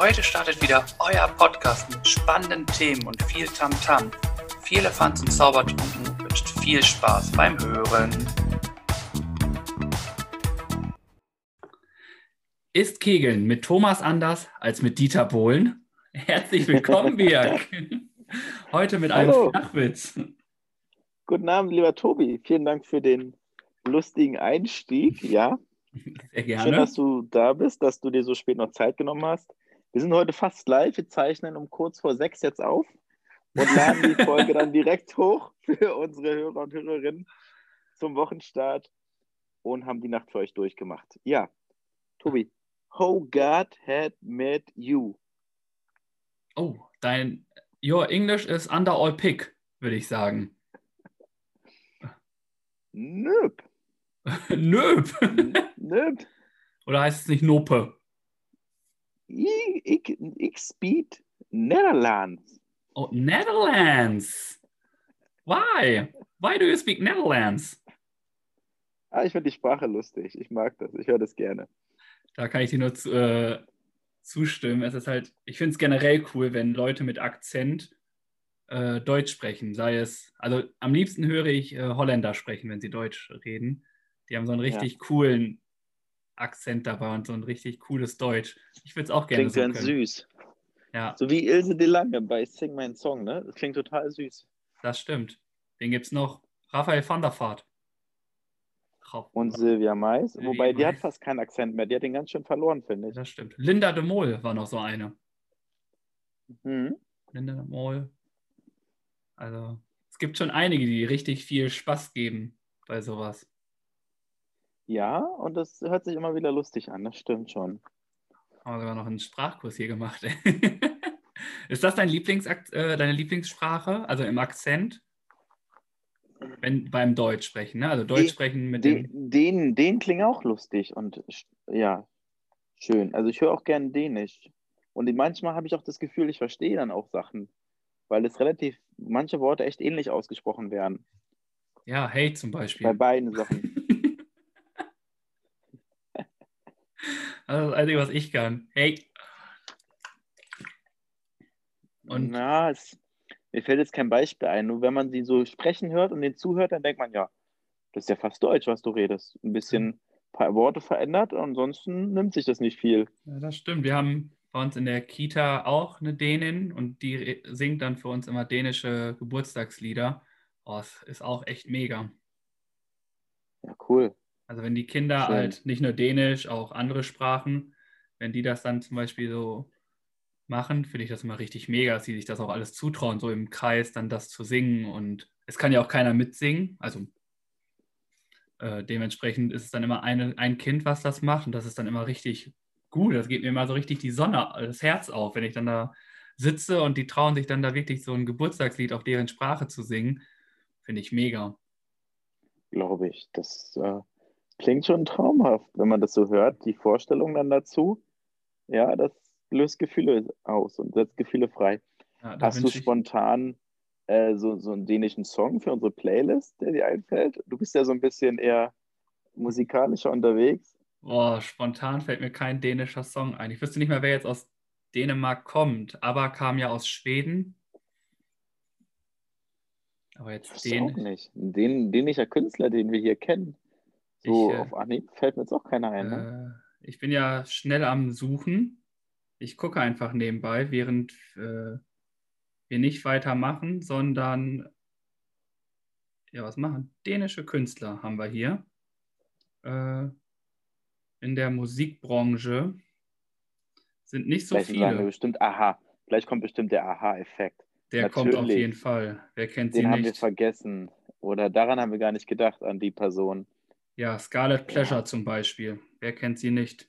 Heute startet wieder euer Podcast mit spannenden Themen und viel Tamtam. -Tam. Viel Elefanz und Zaubertrunken wünscht viel Spaß beim Hören. Ist Kegeln mit Thomas anders als mit Dieter Bohlen? Herzlich willkommen, Birg. Heute mit einem Hallo. Flachwitz. Guten Abend, lieber Tobi. Vielen Dank für den lustigen Einstieg. Ja, Sehr schön, gerne. dass du da bist, dass du dir so spät noch Zeit genommen hast. Wir sind heute fast live. Wir zeichnen um kurz vor sechs jetzt auf und laden die Folge dann direkt hoch für unsere Hörer und Hörerinnen zum Wochenstart und haben die Nacht für euch durchgemacht. Ja, Tobi, how God had made you. Oh, dein Your English is under all pick, würde ich sagen. Nöp. Nöp. Nöp. Oder heißt es nicht Nope? Ich, ich, ich speak Netherlands. Oh, Netherlands. Why? Why do you speak Netherlands? Ah, ich finde die Sprache lustig. Ich mag das. Ich höre das gerne. Da kann ich dir nur zu, äh, zustimmen. Es ist halt, ich finde es generell cool, wenn Leute mit Akzent äh, Deutsch sprechen. Sei es, also am liebsten höre ich äh, Holländer sprechen, wenn sie Deutsch reden. Die haben so einen richtig coolen Akzent dabei und so ein richtig cooles Deutsch. Ich würde es auch gerne Klingt so ganz können. süß. Ja, So wie Ilse de Lange bei Sing My Song, ne? Das klingt total süß. das stimmt. Wen gibt es noch? Raphael van der Vaart. Und Silvia Mais, Silvia wobei die hat Mais. fast keinen Akzent mehr. Die hat den ganz schön verloren, finde ich. Das stimmt. Linda de Mol war noch so eine. Mhm. Linda de Mol. Also, es gibt schon einige, die richtig viel Spaß geben bei sowas. Ja, und das hört sich immer wieder lustig an. Das stimmt schon. Haben wir sogar noch einen Sprachkurs hier gemacht. Ist das dein Lieblingsakt, äh, deine Lieblingssprache? Also im Akzent? Wenn, beim Deutsch sprechen, ne? Also Deutsch Die- sprechen mit dem. Den, den, den klingt auch lustig und ja, schön. Also ich höre auch gerne Dänisch. Und manchmal habe ich auch das Gefühl, ich verstehe dann auch Sachen, weil es relativ, manche Worte echt ähnlich ausgesprochen werden. Ja, hey zum Bei Beispiel. beiden Sachen. Also das Einzige, was ich kann. Hey. Und Na, es, mir fällt jetzt kein Beispiel ein. Nur wenn man sie so sprechen hört und den zuhört, dann denkt man, ja, das ist ja fast Deutsch, was du redest. Ein bisschen ein paar Worte verändert, ansonsten nimmt sich das nicht viel. Ja, das stimmt. Wir haben bei uns in der Kita auch eine Dänin und die singt dann für uns immer dänische Geburtstagslieder. Oh, es ist auch echt mega. Ja, cool. Also wenn die Kinder Schön. halt nicht nur Dänisch, auch andere Sprachen, wenn die das dann zum Beispiel so machen, finde ich das immer richtig mega, dass sie sich das auch alles zutrauen, so im Kreis dann das zu singen. Und es kann ja auch keiner mitsingen. Also äh, dementsprechend ist es dann immer eine, ein Kind, was das macht. Und das ist dann immer richtig gut. Das geht mir immer so richtig die Sonne, das Herz auf, wenn ich dann da sitze und die trauen sich dann da wirklich so ein Geburtstagslied auf deren Sprache zu singen. Finde ich mega. Glaube ich. Das äh, klingt schon traumhaft, wenn man das so hört. Die Vorstellung dann dazu, ja, das löst Gefühle aus und setzt Gefühle frei. Ja, Hast du spontan äh, so, so einen dänischen Song für unsere Playlist, der dir einfällt? Du bist ja so ein bisschen eher musikalischer unterwegs. Boah, spontan fällt mir kein dänischer Song ein. Ich wüsste nicht mehr, wer jetzt aus Dänemark kommt. Aber kam ja aus Schweden. Aber jetzt ist auch nicht. Ein dän dänischer Künstler, den wir hier kennen. So Ich, äh, auf Anhieb fällt mir jetzt auch keiner ein. Ne? Äh, ich bin ja schnell am Suchen. Ich gucke einfach nebenbei, während äh, wir nicht weitermachen, sondern ja, was machen? Dänische Künstler haben wir hier. Äh, in der Musikbranche sind nicht so Vielleicht viele. bestimmt Aha. Vielleicht kommt bestimmt der Aha-Effekt. Der kommt auf Natürlich. jeden Fall. Wer kennt sie Den haben wir nicht? vergessen. Oder daran haben wir gar nicht gedacht, an die Person. Ja, Scarlet Pleasure zum Beispiel. Wer kennt sie nicht?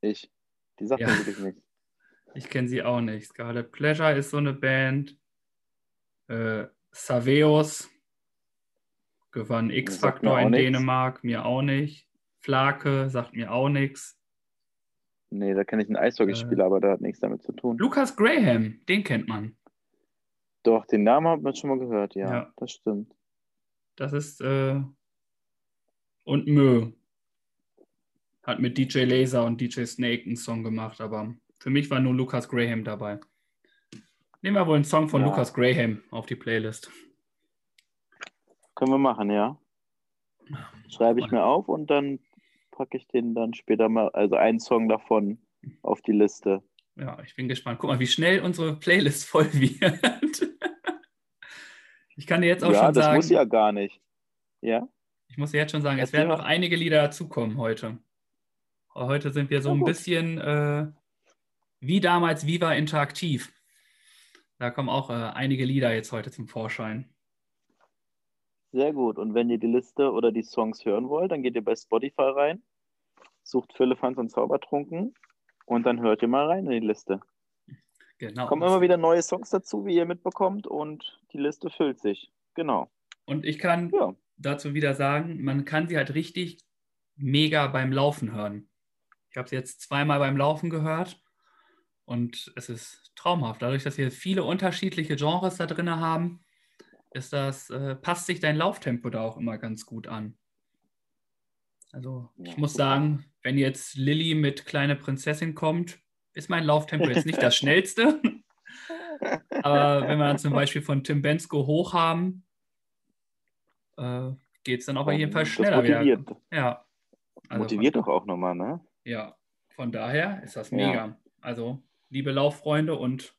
Ich. Die sagt Ja. mir wirklich nicht. Ich kenne sie auch nicht. Scarlet Pleasure ist so eine Band. Äh, Saveos gewann auch in nichts. Dänemark, mir auch nicht. Flake sagt mir auch nichts. Nee, da kenne ich einen Eishockeyspieler, aber der hat nichts damit zu tun. Lucas Graham, den kennt man. Doch, den Namen hat man schon mal gehört, ja. Ja. Das stimmt. Das ist äh, und Mö. Hat mit DJ Laser und DJ Snake einen Song gemacht, aber Für mich war nur Lucas Graham dabei. Nehmen wir wohl einen Song von Ja. Lucas Graham auf die Playlist. Können wir machen, ja. Schreibe ich mir auf und dann packe ich den dann später mal, also einen Song davon auf die Liste. Ja, ich bin gespannt. Guck mal, wie schnell unsere Playlist voll wird. Ich kann dir jetzt auch ja, schon das sagen, muss ja gar nicht. Ja? Ich muss jetzt schon sagen, es Erzähl werden mal. noch einige Lieder dazukommen heute. Heute sind wir so ein bisschen äh, wie damals Viva Interaktiv. Da kommen auch äh, einige Lieder jetzt heute zum Vorschein. Sehr gut. Und wenn ihr die Liste oder die Songs hören wollt, dann geht ihr bei Spotify rein, sucht Philippans und Zaubertrunken und dann hört ihr mal rein in die Liste. Genau. Kommen immer wieder neue Songs dazu, wie ihr mitbekommt, und die Liste füllt sich. Genau. Und ich kann Ja. Dazu wieder sagen, man kann sie halt richtig mega beim Laufen hören. Ich habe sie jetzt zweimal beim Laufen gehört und es ist traumhaft. Dadurch, dass wir viele unterschiedliche Genres da drin haben, ist das, äh, passt sich dein Lauftempo da auch immer ganz gut an. Also ich Ja, muss super. sagen, wenn jetzt Lilly mit Kleine Prinzessin kommt, ist mein Lauftempo jetzt nicht das schnellste. Aber wenn wir dann zum Beispiel von Tim Bensko hoch haben, äh, geht es dann auf jeden Fall Das schneller wieder. motiviert, Ja. Also motiviert doch auch nochmal, ne? Ja, von daher ist das Ja. mega. Also, liebe Lauffreunde und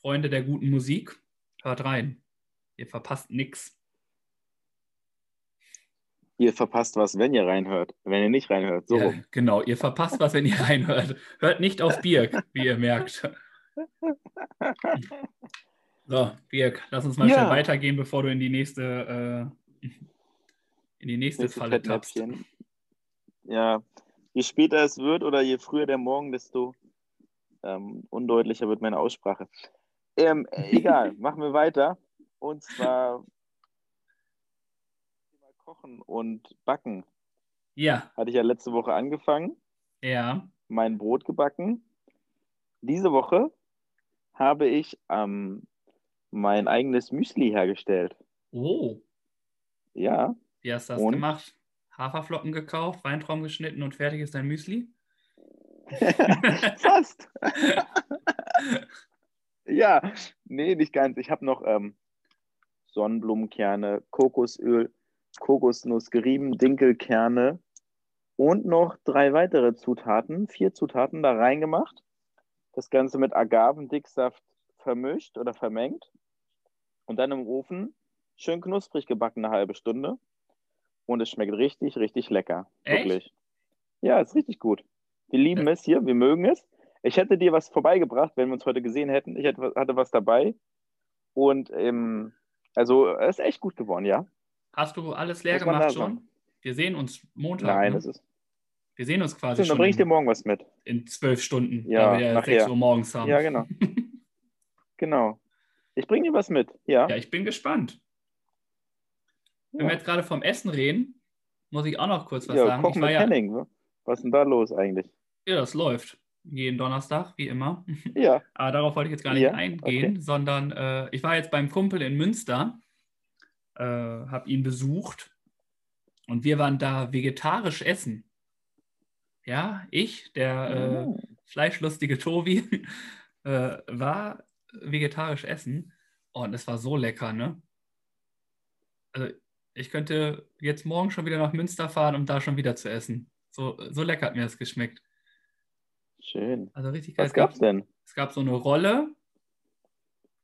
Freunde der guten Musik, hört rein. Ihr verpasst nichts. Ihr verpasst was, wenn ihr reinhört. Wenn ihr nicht reinhört. So Ja, genau, ihr verpasst was, wenn ihr reinhört. Hört nicht auf Birk, wie ihr merkt. So, Birk, lass uns mal Ja. schnell weitergehen, bevor du in die nächste, äh, in die nächste Nächste Falle tappst. Ja, je später es wird oder je früher der Morgen, desto ähm, undeutlicher wird meine Aussprache. Ähm, äh, egal, machen wir weiter. Und zwar Kochen und Backen. Ja, Hatte ich ja letzte Woche angefangen, ja. mein Brot gebacken. Diese Woche habe ich ähm, mein eigenes Müsli hergestellt. Oh, Ja, wie hast du das Und? gemacht? Haferflocken gekauft, Weintrauben geschnitten und fertig ist dein Müsli? fast. ja, nee, nicht ganz. Ich habe noch ähm, Sonnenblumenkerne, Kokosöl, Kokosnuss gerieben, Dinkelkerne und noch drei weitere Zutaten, vier Zutaten da reingemacht. Das Ganze mit Agavendicksaft vermischt oder vermengt und dann im Ofen schön knusprig gebacken eine halbe Stunde. Und es schmeckt richtig, richtig lecker. Echt? Wirklich. Ja, ist richtig gut. Wir lieben es hier, wir mögen es. Ich hätte dir was vorbeigebracht, wenn wir uns heute gesehen hätten. Ich hätte, hatte was dabei. Und ähm, also es ist echt gut geworden, ja. Hast du alles leer gemacht schon? Wir sehen uns Montag. Nein, ne? es ist. Wir sehen uns quasi Stimmt, dann schon bringe ich dir morgen was mit. in zwölf Stunden, Ja, weil wir ja nachher. 6 Uhr morgens haben. Ja, genau. Genau. Ich bringe dir was mit, ja. Ja, ich bin gespannt. Wenn wir Ja, jetzt gerade vom Essen reden, muss ich auch noch kurz was ja sagen. kochen Ich war mit ja, Henning. wa? Was ist denn da los eigentlich? ja, das läuft. Jeden Donnerstag, wie immer. Ja, Aber darauf wollte ich jetzt gar nicht Ja, eingehen, okay. sondern äh, ich war jetzt beim Kumpel in Münster, äh, habe ihn besucht und wir waren da vegetarisch essen. Ja, ich, der äh, Mhm. fleischlustige Tobi, äh, war vegetarisch essen und es war so lecker, ne? Also ich könnte jetzt morgen schon wieder nach Münster fahren, um da schon wieder zu essen. So, so lecker hat mir das geschmeckt. schön. Also richtig geil. Was gab's denn? es gab so eine Rolle,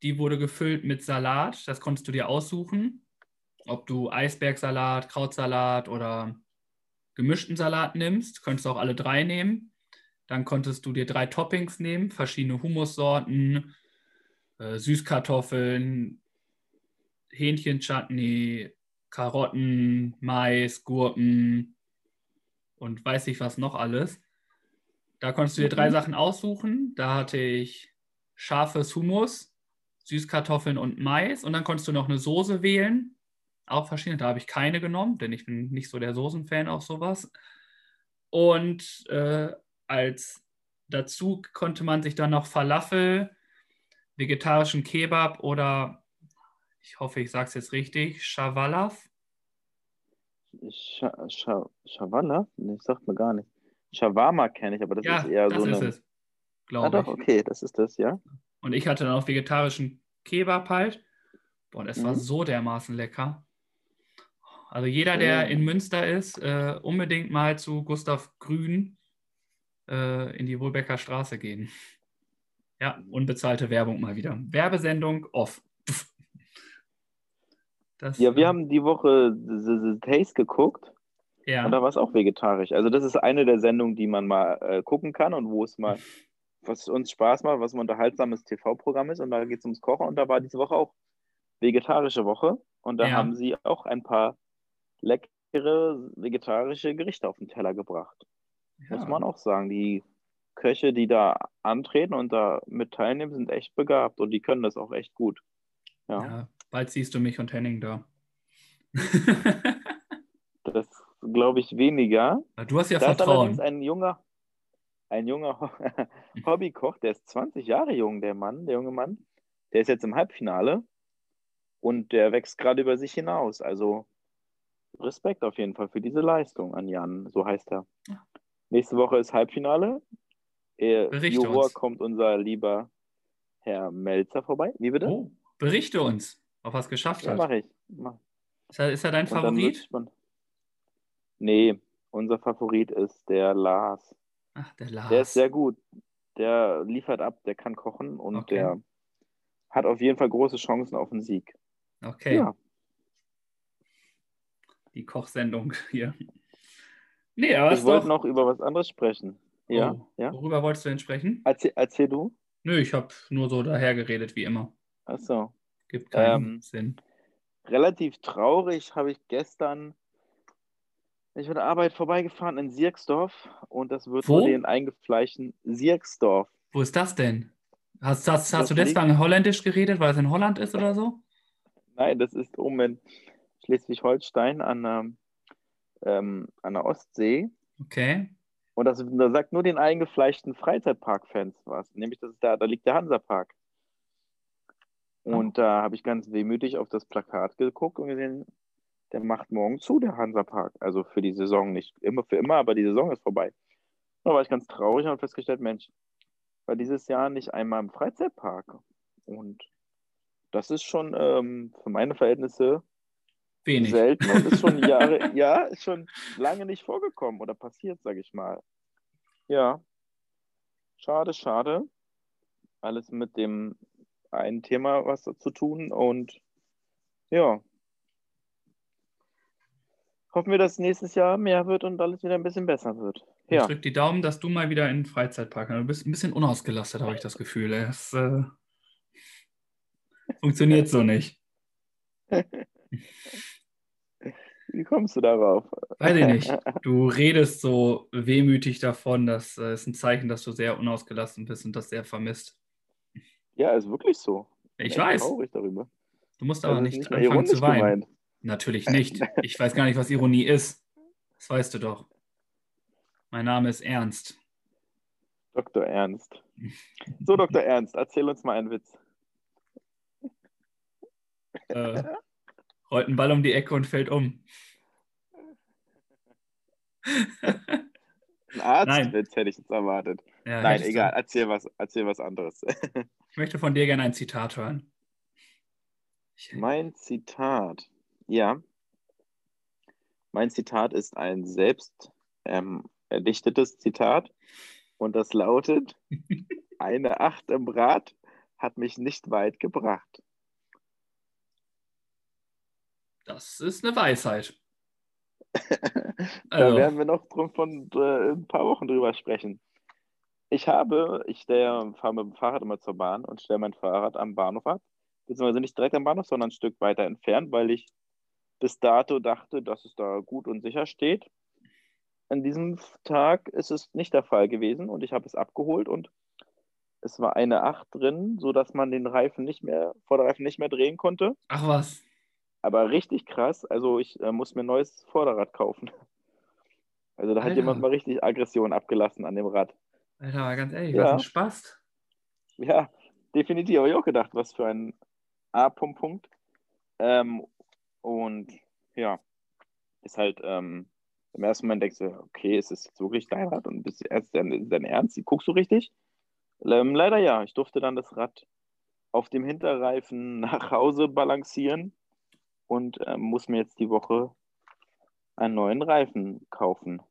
die wurde gefüllt mit Salat. Das konntest du dir aussuchen, ob du Eisbergsalat, Krautsalat oder gemischten Salat nimmst. Könntest du auch alle drei nehmen. Dann konntest du dir drei Toppings nehmen, verschiedene Hummussorten, äh, Süßkartoffeln, Hähnchenchutney, Karotten, Mais, Gurken und weiß ich was noch alles. Da konntest du dir drei Mhm. Sachen aussuchen. Da hatte ich scharfes Hummus, Süßkartoffeln und Mais. Und dann konntest du noch eine Soße wählen. Auch verschiedene. Da habe ich keine genommen, denn ich bin nicht so der Soßenfan auf sowas. Und äh, als dazu konnte man sich dann noch Falafel, vegetarischen Kebab oder ich hoffe, ich sage es jetzt richtig, Shawalaf. Scha Scha Schawana? Nee, sagt mir gar nicht. Shawarma kenne ich, aber das ja, ist eher das so ist eine. es, Ah, glaube doch, ich. okay, das ist das, ja. Und ich hatte dann auch vegetarischen Kebab halt. Boah, und es war Mhm. so dermaßen lecker. Also jeder, der in Münster ist, äh, unbedingt mal zu Gustav Grün äh, in die Wohlbecker Straße gehen. Ja, unbezahlte Werbung mal wieder. Werbesendung off. Das, Ja, wir äh, haben die Woche The, The Taste geguckt ja, und da war es auch vegetarisch. Also das ist eine der Sendungen, die man mal äh, gucken kann und wo es mal, was uns Spaß macht, was ein unterhaltsames TV-Programm ist und da geht es ums Kochen und da war diese Woche auch vegetarische Woche und da Ja. haben sie auch ein paar leckere vegetarische Gerichte auf den Teller gebracht. ja. Muss man auch sagen. Die Köche, die da antreten und da mit teilnehmen, sind echt begabt und die können das auch echt gut. Ja, Ja, bald siehst du mich und Henning da. das glaube ich weniger. du hast ja da ist Vertrauen. ein junger, ein junger Ho- Hobbykoch, der ist 20 Jahre jung, der Mann, der junge Mann. Der ist jetzt im Halbfinale und der wächst gerade über sich hinaus. Also Respekt auf jeden Fall für diese Leistung an Jan, so heißt er. Nächste Woche ist Halbfinale. Äh, Berichte Juror uns. kommt unser lieber Herr Melzer vorbei. Wie bitte? Oh, berichte uns, ob er es geschafft ja, hat. mache ich. Mach. Ist er, ist er dein Und Favorit? Nee, unser Favorit ist der Lars. Ach, der Lars. Der ist sehr gut. Der liefert ab, der kann kochen und Okay. der hat auf jeden Fall große Chancen auf einen Sieg. okay, Ja, die Kochsendung hier. Nee, aber ich wollte noch über was anderes sprechen. Ja, oh, ja. Worüber wolltest du denn sprechen? Erzähl, erzähl du. Nö, ich habe nur so dahergeredet, wie immer. Achso. Gibt keinen Ähm, Sinn. Relativ traurig habe ich gestern, ich bin der Arbeit vorbeigefahren in Sierksdorf und das wird Wo? den eingefleischten Sierksdorf. Wo ist das denn? Hast, hast, das hast du liegt- deswegen Holländisch geredet, weil es in Holland ist oder so? Nein, das ist oben in Schleswig-Holstein an, der- ähm, an der Ostsee. Okay. Und das, da sagt nur den eingefleischten Freizeitpark-Fans was. Nämlich, das ist da, da liegt der Hansapark. Und da habe ich ganz wehmütig auf das Plakat geguckt und gesehen, der macht morgen zu, der Hansapark. Also für die Saison nicht immer für immer, aber die Saison ist vorbei. Da war ich ganz traurig und habe festgestellt, Mensch, war dieses Jahr nicht einmal im Freizeitpark. Und das ist schon ähm, für meine Verhältnisse Wenig. selten und ist schon Jahre, ja, ist schon lange nicht vorgekommen oder passiert, sage ich mal. Ja. Schade, schade. Alles mit dem einen Thema was zu tun und ja. Hoffen wir, dass nächstes Jahr mehr wird und alles wieder ein bisschen besser wird. Ich Ja. drück die Daumen, dass du mal wieder in den Freizeitpark kannst. Du bist ein bisschen unausgelastet, habe ich das Gefühl. Es äh, funktioniert so nicht. Wie kommst du darauf? Weiß ich nicht. Du redest so wehmütig davon. Das äh, ist ein Zeichen, dass du sehr unausgelassen bist und das sehr vermisst. Ja, ist wirklich so. Ich Echt weiß. traurig darüber. Du musst Das aber nicht, nicht anfangen zu weinen. gemeint. Natürlich nicht. Ich weiß gar nicht, was Ironie ist. Das weißt du doch. Mein Name ist Ernst. Dr. Ernst. So, Dr. Ernst, erzähl uns mal einen Witz. Äh, rollt ein Ball um die Ecke und fällt um. Ein Arztwitz hätte ich jetzt erwartet. Ja, Nein, egal, erzähl was, erzähl was anderes. Ich möchte von dir gerne ein Zitat hören. Ich, mein Zitat, ja. Mein Zitat ist ein selbst ähm, erdichtetes Zitat und das lautet: Eine Acht im Rad hat mich nicht weit gebracht. Das ist eine Weisheit. da Also, werden wir noch drum von äh, ein paar Wochen drüber sprechen. Ich habe, ich fahre mit dem Fahrrad immer zur Bahn und stelle mein Fahrrad am Bahnhof ab. Beziehungsweise nicht direkt am Bahnhof, sondern ein Stück weiter entfernt, weil ich bis dato dachte, dass es da gut und sicher steht. An diesem Tag ist es nicht der Fall gewesen und ich habe es abgeholt und es war eine 8 drin, sodass man den Reifen nicht mehr, Vorderreifen nicht mehr drehen konnte. ach was. Aber richtig krass. Also ich äh, muss mir ein neues Vorderrad kaufen. Also da hat Alter. jemand mal richtig Aggression abgelassen an dem Rad. Alter, aber ganz ehrlich, Ja. was ein Spaß. Ja, definitiv habe ich auch gedacht, was für ein A-Punkt. Punkt. Ähm, und ja, ist halt ähm, im ersten Moment denkst du, okay, ist es jetzt wirklich dein Rad und bist erst dein, dein Ernst? Guckst du richtig? Ähm, leider ja. Ich durfte dann das Rad auf dem Hinterreifen nach Hause balancieren und ähm, muss mir jetzt die Woche einen neuen Reifen kaufen.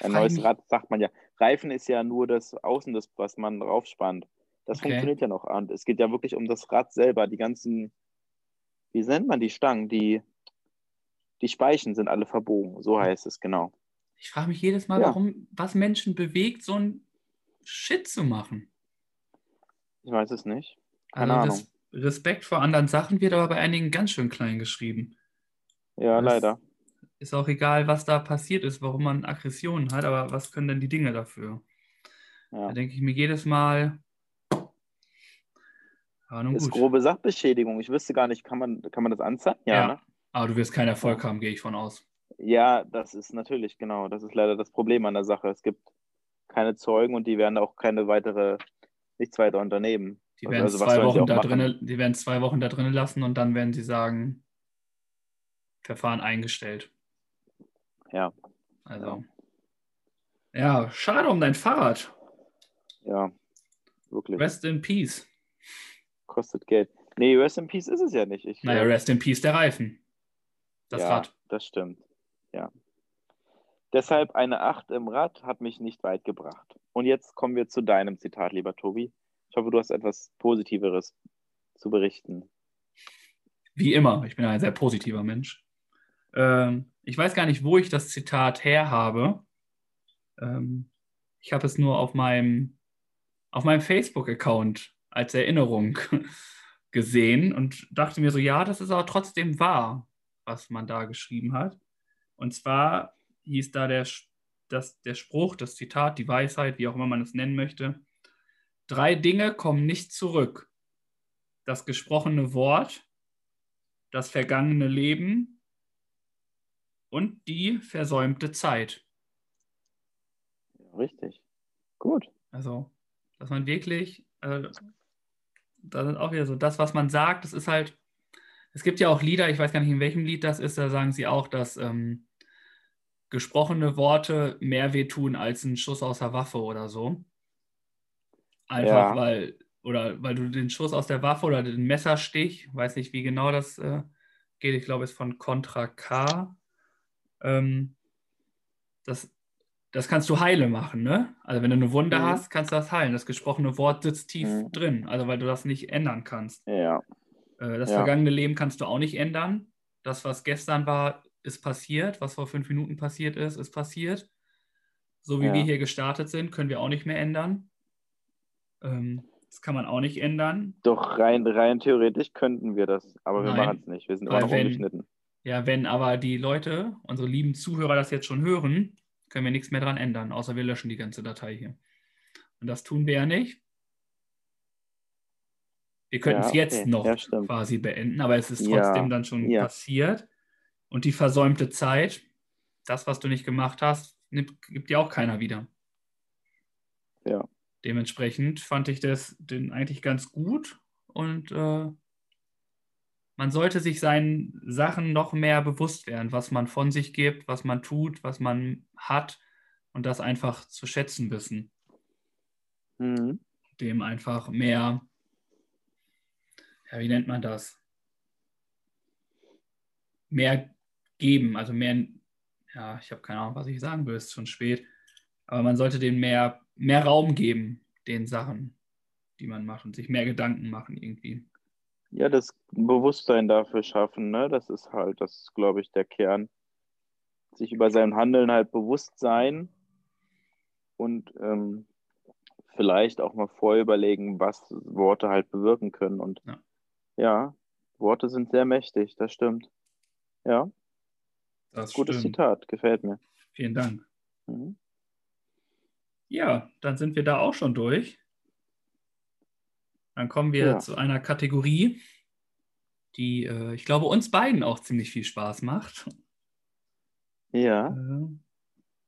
Ein neues Rad, sagt man ja. Reifen ist ja nur das Außen, das, was man draufspannt. Das okay. funktioniert ja noch. Und es geht ja wirklich um das Rad selber. Die ganzen, wie nennt man die Stangen? Die, die Speichen sind alle verbogen. So heißt es, genau. Ich frage mich jedes Mal, ja. warum, was Menschen bewegt, so ein Shit zu machen. Ich weiß es nicht. Keine also Ahnung. Respekt vor anderen Sachen wird aber bei einigen ganz schön klein geschrieben. Ja, das leider. Ist auch egal, was da passiert ist, warum man Aggressionen hat, aber was können denn die Dinge dafür? Ja. Da denke ich mir jedes Mal. Ja, ist gut. grobe Sachbeschädigung. Ich wüsste gar nicht, kann man, kann man das anzeigen? Ja, ja. Ne? aber du wirst keinen Erfolg haben, gehe ich von aus. Ja, das ist natürlich, genau. Das ist leider das Problem an der Sache. Es gibt keine Zeugen und die werden auch keine weitere, nichts weiter unternehmen. Die werden, also, zwei Wochen da drinne, die werden zwei Wochen da drinnen lassen und dann werden sie sagen, Verfahren eingestellt. Ja. Also. Ja, schade um dein Fahrrad. Ja, wirklich. Rest in Peace. Kostet Geld. Nee, Rest in Peace ist es ja nicht. Ich, naja, Rest in Peace der Reifen. Das ja, Rad. Das stimmt. Ja. Deshalb eine 8 im Rad hat mich nicht weit gebracht. Und jetzt kommen wir zu deinem Zitat, lieber Tobi. Ich hoffe, du hast etwas Positiveres zu berichten. Wie immer, ich bin ein sehr positiver Mensch. Ähm, ich weiß gar nicht, wo ich das Zitat her habe. Ähm, ich habe es nur auf meinem, auf meinem Facebook-Account als Erinnerung gesehen und dachte mir so, ja, das ist aber trotzdem wahr, was man da geschrieben hat. Und zwar hieß da der, das, der Spruch, das Zitat, die Weisheit, wie auch immer man es nennen möchte. Drei Dinge kommen nicht zurück. Das gesprochene Wort, das vergangene Leben und die versäumte Zeit. Richtig. Gut. Also, dass man wirklich, äh, da sind auch wieder so, das, was man sagt, das ist halt, es gibt ja auch Lieder, ich weiß gar nicht, in welchem Lied das ist, da sagen sie auch, dass ähm, gesprochene Worte mehr wehtun als ein Schuss aus der Waffe oder so. Einfach ja. weil, oder weil du den Schuss aus der Waffe oder den Messerstich, weiß nicht, wie genau das äh, geht, ich glaube, es ist von Contra K. Ähm, das, das kannst du heile machen, ne? Also wenn du eine Wunde mhm. hast, kannst du das heilen. Das gesprochene Wort sitzt tief mhm. drin, also weil du das nicht ändern kannst. Ja. Äh, das ja. vergangene Leben kannst du auch nicht ändern. Das, was gestern war, ist passiert. Was vor fünf Minuten passiert ist, ist passiert. So wie ja. wir hier gestartet sind, können wir auch nicht mehr ändern. Ähm, das kann man auch nicht ändern. Doch rein, rein theoretisch könnten wir das, aber Nein, wir machen es nicht. Wir sind immer noch wenn, ungeschnitten. Ja, wenn aber die Leute, unsere lieben Zuhörer, das jetzt schon hören, können wir nichts mehr dran ändern, außer wir löschen die ganze Datei hier. Und das tun wir ja nicht. Wir könnten es ja, jetzt okay. noch ja, quasi beenden, aber es ist trotzdem ja, dann schon passiert. Und die versäumte Zeit, das, was du nicht gemacht hast, nimmt, gibt dir auch keiner wieder. Ja. Dementsprechend fand ich das den eigentlich ganz gut und äh, man sollte sich seinen Sachen noch mehr bewusst werden, was man von sich gibt, was man tut, was man hat und das einfach zu schätzen wissen. Mhm. Dem einfach mehr, ja, wie nennt man das? Mehr geben, also mehr, ja, ich habe keine Ahnung, was ich sagen will, es ist schon spät, aber man sollte dem mehr mehr Raum geben, den Sachen, die man macht und sich mehr Gedanken machen irgendwie. Ja, das Bewusstsein dafür schaffen, ne? Das ist halt, das ist, glaube ich, der Kern. Sich über sein Handeln halt bewusst sein und ähm, vielleicht auch mal vorüberlegen, was Worte halt bewirken können. Und ja. ja, Worte sind sehr mächtig, das stimmt. Ja. Das Gutes stimmt. Zitat, gefällt mir. Vielen Dank. Mhm. Ja, dann sind wir da auch schon durch. Dann kommen wir ja. zu einer Kategorie, die, äh, ich glaube, uns beiden auch ziemlich viel Spaß macht. Ja. Äh,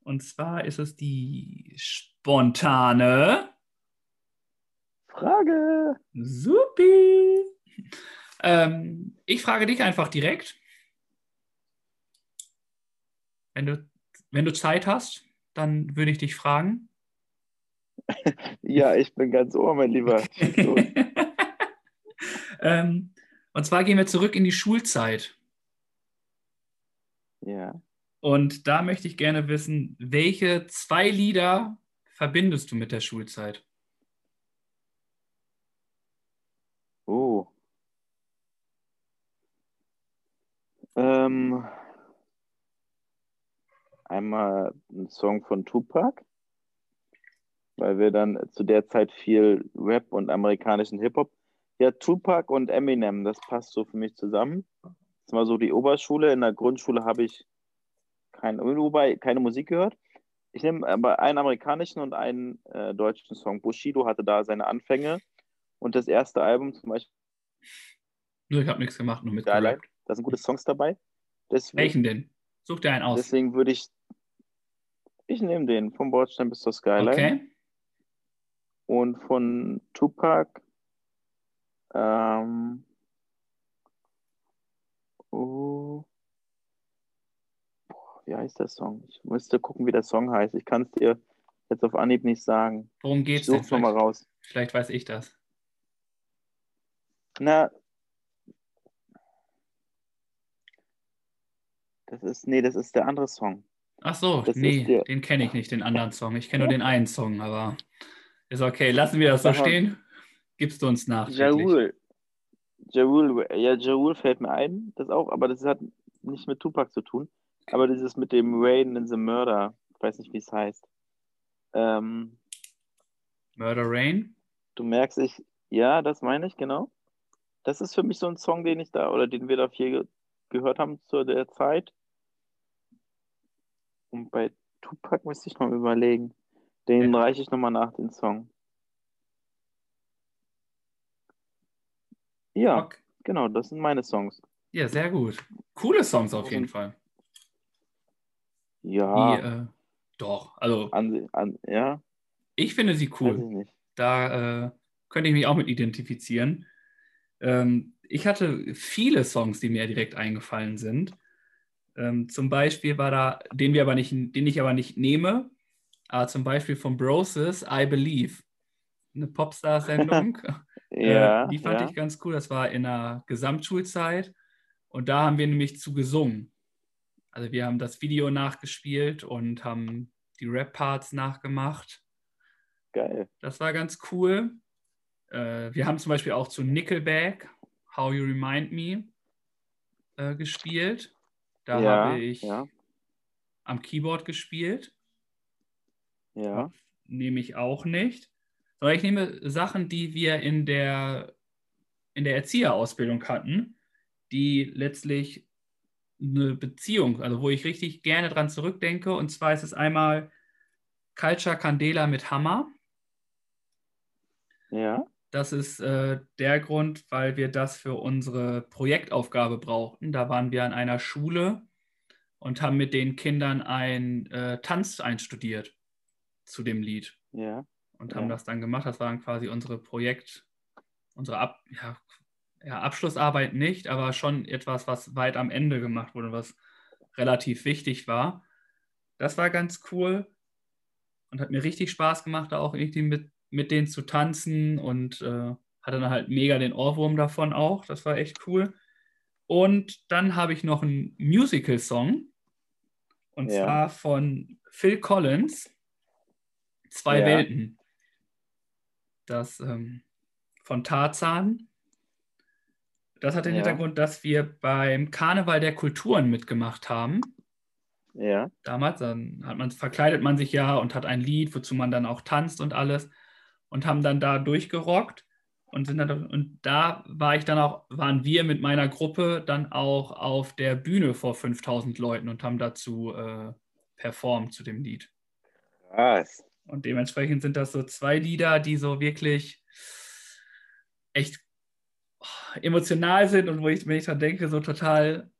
und zwar ist es die spontane Frage. Supi. Ähm, ich frage dich einfach direkt. Wenn du wenn du Zeit hast, dann würde ich dich fragen. Ja, ich bin ganz ohr, mein Lieber. ähm, und zwar gehen wir zurück in die Schulzeit. Ja. Und da möchte ich gerne wissen, welche zwei Lieder verbindest du mit der Schulzeit? Oh. Ähm, einmal ein Song von Tupac, weil wir dann zu der Zeit viel Rap und amerikanischen Hip-Hop. Ja, Tupac und Eminem, das passt so für mich zusammen. Das war so die Oberschule. In der Grundschule habe ich kein, keine Musik gehört. Ich nehme aber einen amerikanischen und einen äh, deutschen Song. Bushido hatte da seine Anfänge. Und das erste Album zum Beispiel. Nur ich habe nichts gemacht, nur mit Skyline. Da sind gute Songs dabei. Deswegen, Welchen denn? Such dir einen aus. Deswegen würde ich. Ich nehme den, vom Bordstein bis zur Skyline. Okay. Und von Tupac. Ähm, oh, wie heißt der Song? Ich müsste gucken, wie der Song heißt. Ich kann es dir jetzt auf Anhieb nicht sagen. Worum geht's ich denn? mal raus. Vielleicht weiß ich das. Na, das ist, nee, das ist der andere Song. Ach so, das nee, den kenne ich nicht, den anderen Song. Ich kenne nur den einen Song, aber ist okay. Lassen wir das so stehen. Gibst du uns nach. Jaul. Jaul, ja, Jaul fällt mir ein, das auch, aber das hat nicht mit Tupac zu tun. Aber dieses mit dem Rain in the Murder, ich weiß nicht, wie es heißt. Ähm, Murder Rain? Du merkst, ich, ja, das meine ich, genau. Das ist für mich so ein Song, den ich da, oder den wir da viel ge gehört haben zu der Zeit. Und bei Tupac müsste ich noch überlegen. Den ja. reiche ich nochmal nach, den Song. Ja, okay. genau, das sind meine Songs. Ja, sehr gut. Coole Songs auf jeden Fall. Ja. Die, äh, doch, also. An, an, ja. Ich finde sie cool. Da äh, könnte ich mich auch mit identifizieren. Ähm, ich hatte viele Songs, die mir direkt eingefallen sind. Ähm, zum Beispiel war da, den wir aber nicht, den ich aber nicht nehme, aber zum Beispiel von Broses I Believe. Eine Popstar-Sendung. ja, äh, die fand ja. ich ganz cool. Das war in der Gesamtschulzeit. Und da haben wir nämlich zu gesungen. Also wir haben das Video nachgespielt und haben die Rap-Parts nachgemacht. Geil. Das war ganz cool. Äh, wir haben zum Beispiel auch zu Nickelback, How You Remind Me, äh, gespielt. Da ja, habe ich ja. am Keyboard gespielt. Ja. Nehme ich auch nicht. Sondern ich nehme Sachen, die wir in der, in der Erzieherausbildung hatten, die letztlich eine Beziehung, also wo ich richtig gerne dran zurückdenke. Und zwar ist es einmal Culture Candela mit Hammer. Ja. Das ist äh, der Grund, weil wir das für unsere Projektaufgabe brauchten. Da waren wir an einer Schule und haben mit den Kindern einen äh, Tanz einstudiert zu dem Lied. Ja. Und haben ja. das dann gemacht. Das waren quasi unsere Projekt, unsere Ab, ja, ja, Abschlussarbeit nicht, aber schon etwas, was weit am Ende gemacht wurde, was relativ wichtig war. Das war ganz cool und hat mir richtig Spaß gemacht, da auch irgendwie mit, mit denen zu tanzen und äh, hatte dann halt mega den Ohrwurm davon auch. Das war echt cool. Und dann habe ich noch einen Musical-Song und ja. zwar von Phil Collins, Zwei ja. Welten. Das ähm, von Tarzan das hat den ja. Hintergrund, dass wir beim Karneval der Kulturen mitgemacht haben. Ja. Damals, dann hat man, verkleidet man sich ja und hat ein Lied, wozu man dann auch tanzt und alles. Und haben dann da durchgerockt. Und, sind dann, und da war ich dann auch, waren wir mit meiner Gruppe dann auch auf der Bühne vor 5000 Leuten und haben dazu äh, performt zu dem Lied. Krass. Und dementsprechend sind das so zwei Lieder, die so wirklich echt emotional sind und wo ich, wenn ich dran denke, so total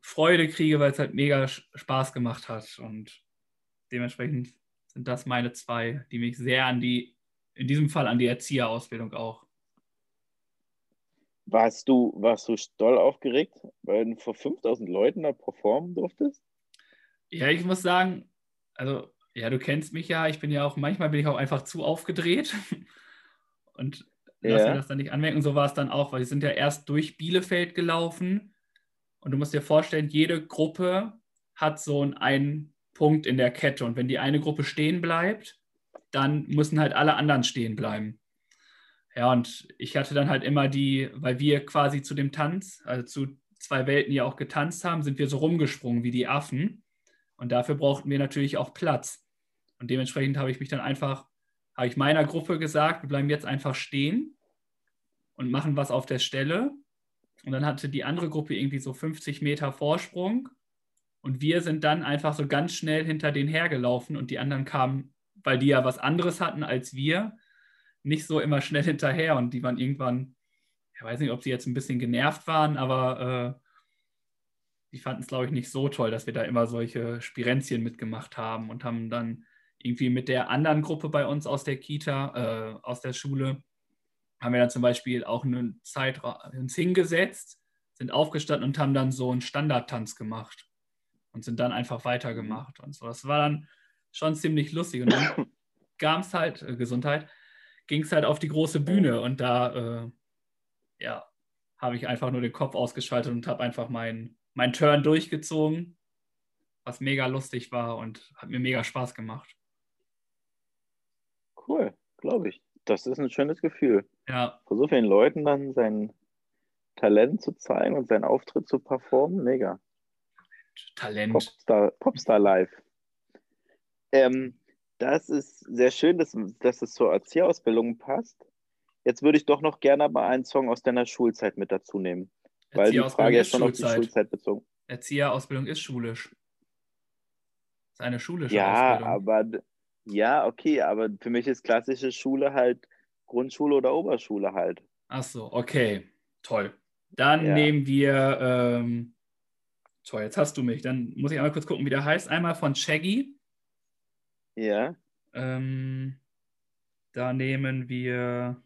Freude kriege, weil es halt mega Spaß gemacht hat. Und dementsprechend sind das meine zwei, die mich sehr an die, in diesem Fall an die Erzieherausbildung auch. Warst du, warst du doll aufgeregt, weil du vor 5000 Leuten da performen durftest? Ja, ich muss sagen, Also, ja, du kennst mich ja. Ich bin ja auch, manchmal bin ich auch einfach zu aufgedreht und lass Ja. mir das dann nicht anmerken. So war es dann auch, weil wir sind ja erst durch Bielefeld gelaufen und du musst dir vorstellen, jede Gruppe hat so einen Punkt in der Kette und wenn die eine Gruppe stehen bleibt, dann müssen halt alle anderen stehen bleiben. Ja, und ich hatte dann halt immer die, weil wir quasi zu dem Tanz, also zu zwei Welten ja auch getanzt haben, sind wir so rumgesprungen wie die Affen. Und dafür brauchten wir natürlich auch Platz. Und dementsprechend habe ich mich dann einfach, habe ich meiner Gruppe gesagt, wir bleiben jetzt einfach stehen und machen was auf der Stelle. Und dann hatte die andere Gruppe irgendwie so 50 Meter Vorsprung. Und wir sind dann einfach so ganz schnell hinter denen hergelaufen und die anderen kamen, weil die ja was anderes hatten als wir, nicht so immer schnell hinterher. Und die waren irgendwann, ich weiß nicht, ob sie jetzt ein bisschen genervt waren, aber äh, die fanden es, glaube ich, nicht so toll, dass wir da immer solche Spirenzchen mitgemacht haben und haben dann irgendwie mit der anderen Gruppe bei uns aus der Kita, äh, aus der Schule, haben wir dann zum Beispiel auch eine Zeit uns hingesetzt, sind aufgestanden und haben dann so einen Standardtanz gemacht und sind dann einfach weitergemacht und so. Das war dann schon ziemlich lustig. Und dann kam es halt, äh, Gesundheit, ging es halt auf die große Bühne und da, äh, ja, habe ich einfach nur den Kopf ausgeschaltet und habe einfach meinen mein Turn durchgezogen, was mega lustig war und hat mir mega Spaß gemacht. Cool, glaube ich. Das ist ein schönes Gefühl. Ja, Vor so vielen Leuten dann sein Talent zu zeigen und seinen Auftritt zu performen, mega. Talent. Popstar, Popstar Live. Ähm, das ist sehr schön, dass, dass es zur Erzieherausbildung passt. Jetzt würde ich doch noch gerne aber einen Song aus deiner Schulzeit mit dazu nehmen, weil die Frage ja ist schon auf die Schulzeit. Schulzeit bezogen. Erzieherausbildung ist schulisch. Ist eine schulische Ja, Ausbildung. aber d- ja, okay, aber für mich ist klassische Schule halt Grundschule oder Oberschule halt. Ach so, okay. Toll. Dann Ja. nehmen wir, ähm, toll, jetzt hast du mich. Dann muss ich einmal kurz gucken, wie der heißt. Einmal von Shaggy. Ja, Ähm, da nehmen wir,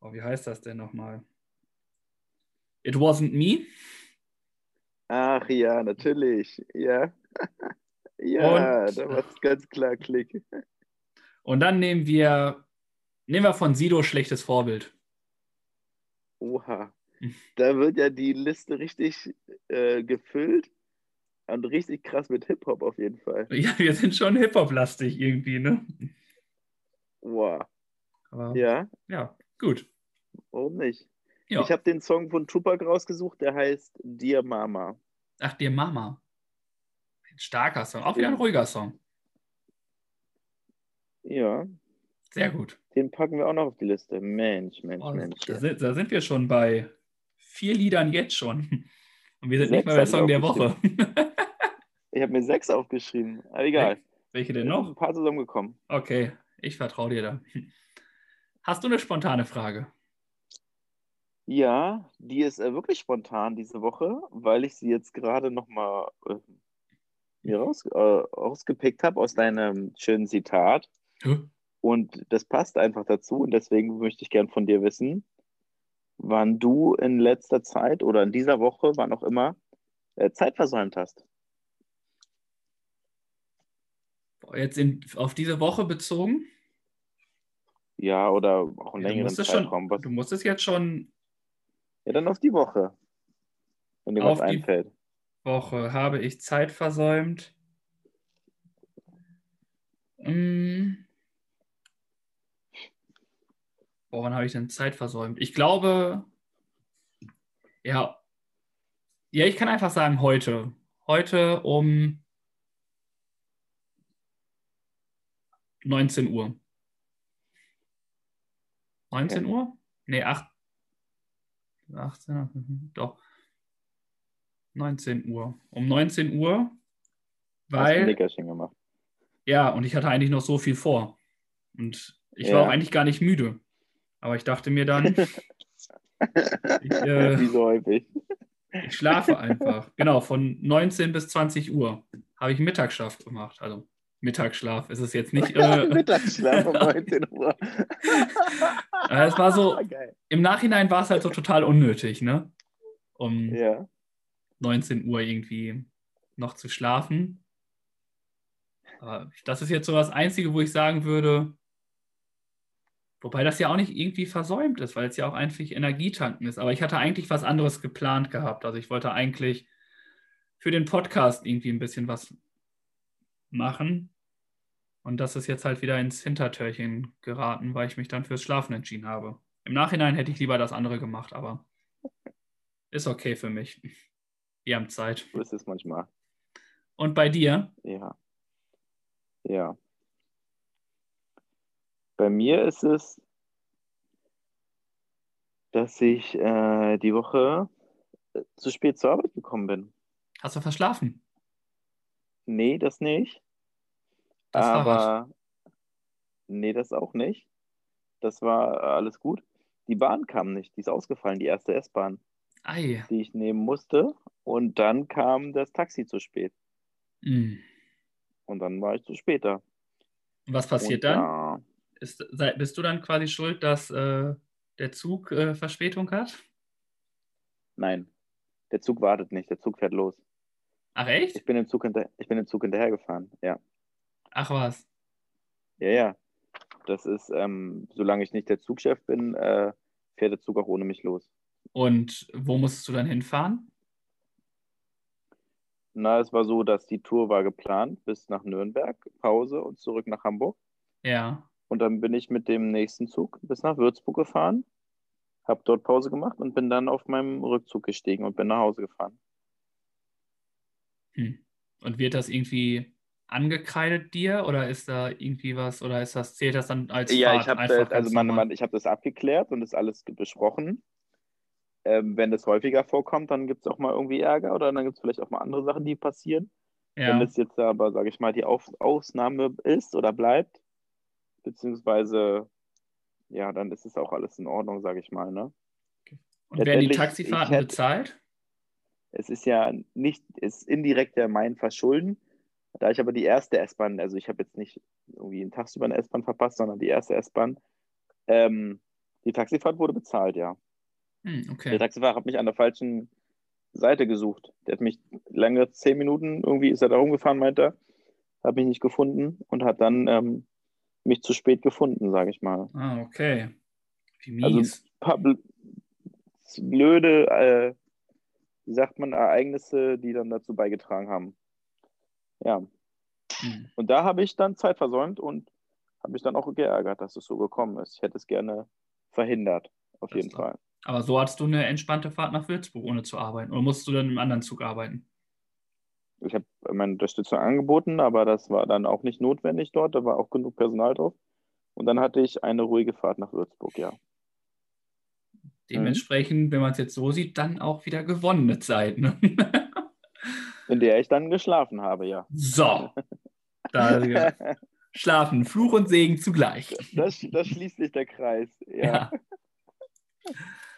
oh, wie heißt das denn nochmal? It wasn't me. ach ja, natürlich. Ja, ja, Und- da macht ganz klar Klick. Und dann nehmen wir, nehmen wir von Sido schlechtes Vorbild. Oha, da wird ja die Liste richtig äh, gefüllt und richtig krass mit Hip-Hop auf jeden Fall. Ja, wir sind schon Hip-Hop-lastig irgendwie, ne? Wow. Aber ja, Ja, gut. warum nicht? Ja. Ich habe den Song von Tupac rausgesucht, der heißt Dear Mama. Ach, dir Mama. Starker Song. Auch wieder ein ruhiger Song. Ja, Sehr gut. den packen wir auch noch auf die Liste. Mensch, Mensch, Oh, Mensch. da, sind, da sind wir schon bei vier Liedern jetzt schon. Und wir sind nicht Sechs mal bei hab ich Song der Woche. Ich habe mir sechs aufgeschrieben. Aber egal. Welche denn noch? ein paar zusammengekommen. Okay, ich vertraue dir da. Hast du eine spontane Frage? Ja, die ist äh, wirklich spontan diese Woche, weil ich sie jetzt gerade nochmal äh, mir raus, äh, rausgepickt habe aus deinem schönen Zitat. Hä? Und das passt einfach dazu. Und deswegen möchte ich gern von dir wissen, wann du in letzter Zeit oder in dieser Woche, wann auch immer, äh, Zeit versäumt hast. Jetzt in, auf diese Woche bezogen? Ja, oder auch einen Ja, du, längeren musst es Zeitraum. schon, du musst es jetzt schon ja, dann auf die Woche, wenn dir was die- einfällt. Woche habe ich Zeit versäumt. Hm. Boah, wann habe ich denn Zeit versäumt? Ich glaube, ja, ja, ich kann einfach sagen heute. Heute um 19 Uhr. 19 Okay. Uhr? Nee, 8. 18, doch. 19 Uhr. Um 19 Uhr, Hast du ein weil, Nickerchen gemacht. ja, und ich hatte eigentlich noch so viel vor. Und ich Ja. war auch eigentlich gar nicht müde. Aber ich dachte mir dann, ich, äh, Wie so häufig. ich schlafe einfach. Genau, von 19 bis 20 Uhr habe ich Mittagsschlaf gemacht. Also Mittagsschlaf ist es jetzt nicht. Äh, Mittagsschlaf um 19 Uhr. es war so, Geil. im Nachhinein war es halt so total unnötig, ne? Um Ja. 19 Uhr irgendwie noch zu schlafen. Aber das ist jetzt so das Einzige, wo ich sagen würde, wobei das ja auch nicht irgendwie versäumt ist, weil es ja auch eigentlich Energietanken ist. Aber ich hatte eigentlich was anderes geplant gehabt. Also ich wollte eigentlich für den Podcast irgendwie ein bisschen was machen. Und das ist jetzt halt wieder ins Hintertürchen geraten, weil ich mich dann fürs Schlafen entschieden habe. Im Nachhinein hätte ich lieber das andere gemacht, aber ist okay für mich. Wir haben Zeit. So ist es manchmal. Und bei dir? Ja. Ja. Bei mir ist es, dass ich äh, die Woche äh, zu spät zur Arbeit gekommen bin. Hast du verschlafen? Nee, das nicht. Das Aber nee, das auch nicht. Das war äh, alles gut. Die Bahn kam nicht, die ist ausgefallen, die erste S-Bahn, Ei. die ich nehmen musste. Und dann kam das Taxi zu spät. Hm. Und dann war ich zu spät da. Was passiert Und dann? da- Ist, bist du dann quasi schuld, dass äh, der Zug äh, Verspätung hat? nein, der Zug wartet nicht, der Zug fährt los. Ach echt? Ich bin im Zug, hinter, ich bin im Zug hinterhergefahren, ja. Ach was. Ja, ja. Das ist, ähm, solange ich nicht der Zugchef bin, äh, fährt der Zug auch ohne mich los. Und wo musstest du dann hinfahren? Na, es war so, dass die Tour war geplant bis nach Nürnberg, Pause und zurück nach Hamburg. Ja. Und dann bin ich mit dem nächsten Zug bis nach Würzburg gefahren, habe dort Pause gemacht und bin dann auf meinem Rückzug gestiegen und bin nach Hause gefahren. Hm. Und wird das irgendwie angekreidet dir oder ist da irgendwie was oder ist das, zählt das dann als Ja, Fahrt ich habe also man, ich habe das abgeklärt und das alles besprochen. Ähm, wenn das häufiger vorkommt, dann gibt es auch mal irgendwie Ärger oder dann gibt es vielleicht auch mal andere Sachen, die passieren. Wenn Ja. das jetzt aber, sage ich mal, die Auf Ausnahme ist oder bleibt, beziehungsweise, ja, dann ist es auch alles in Ordnung, sage ich mal. Ne? Und werden die Taxifahrten hätte- bezahlt? Es ist ja nicht, es ist indirekt ja mein Verschulden. Da ich aber die erste S-Bahn, also ich habe jetzt nicht irgendwie einen tagsüber eine S-Bahn verpasst, sondern die erste S-Bahn, ähm, die Taxifahrt wurde bezahlt, ja. Hm, Der okay. Taxifahrer hat mich an der falschen Seite gesucht. Der hat mich lange zehn Minuten, irgendwie ist er da rumgefahren, meint er, hat mich nicht gefunden und hat dann ähm, mich zu spät gefunden, sage ich mal. Ah, okay. Wie Also- mies. paar bl- blöde, äh, wie sagt man, Ereignisse, die dann dazu beigetragen haben. Ja, Hm. und da habe ich dann Zeit versäumt und habe mich dann auch geärgert, dass es so gekommen ist. Ich hätte es gerne verhindert, auf Das jeden Fall. Aber so hattest du eine entspannte Fahrt nach Würzburg, ohne zu arbeiten. Oder musstest du dann im anderen Zug arbeiten? Ich habe meine Unterstützung angeboten, aber das war dann auch nicht notwendig dort. Da war auch genug Personal drauf. Und dann hatte ich eine ruhige Fahrt nach Würzburg, ja. Dementsprechend, wenn man es jetzt so sieht, dann auch wieder gewonnene Zeit. Ne? In der ich dann geschlafen habe, ja. so. Da, schlafen, Fluch und Segen zugleich. Das, das schließt sich der Kreis. Ja. Ja.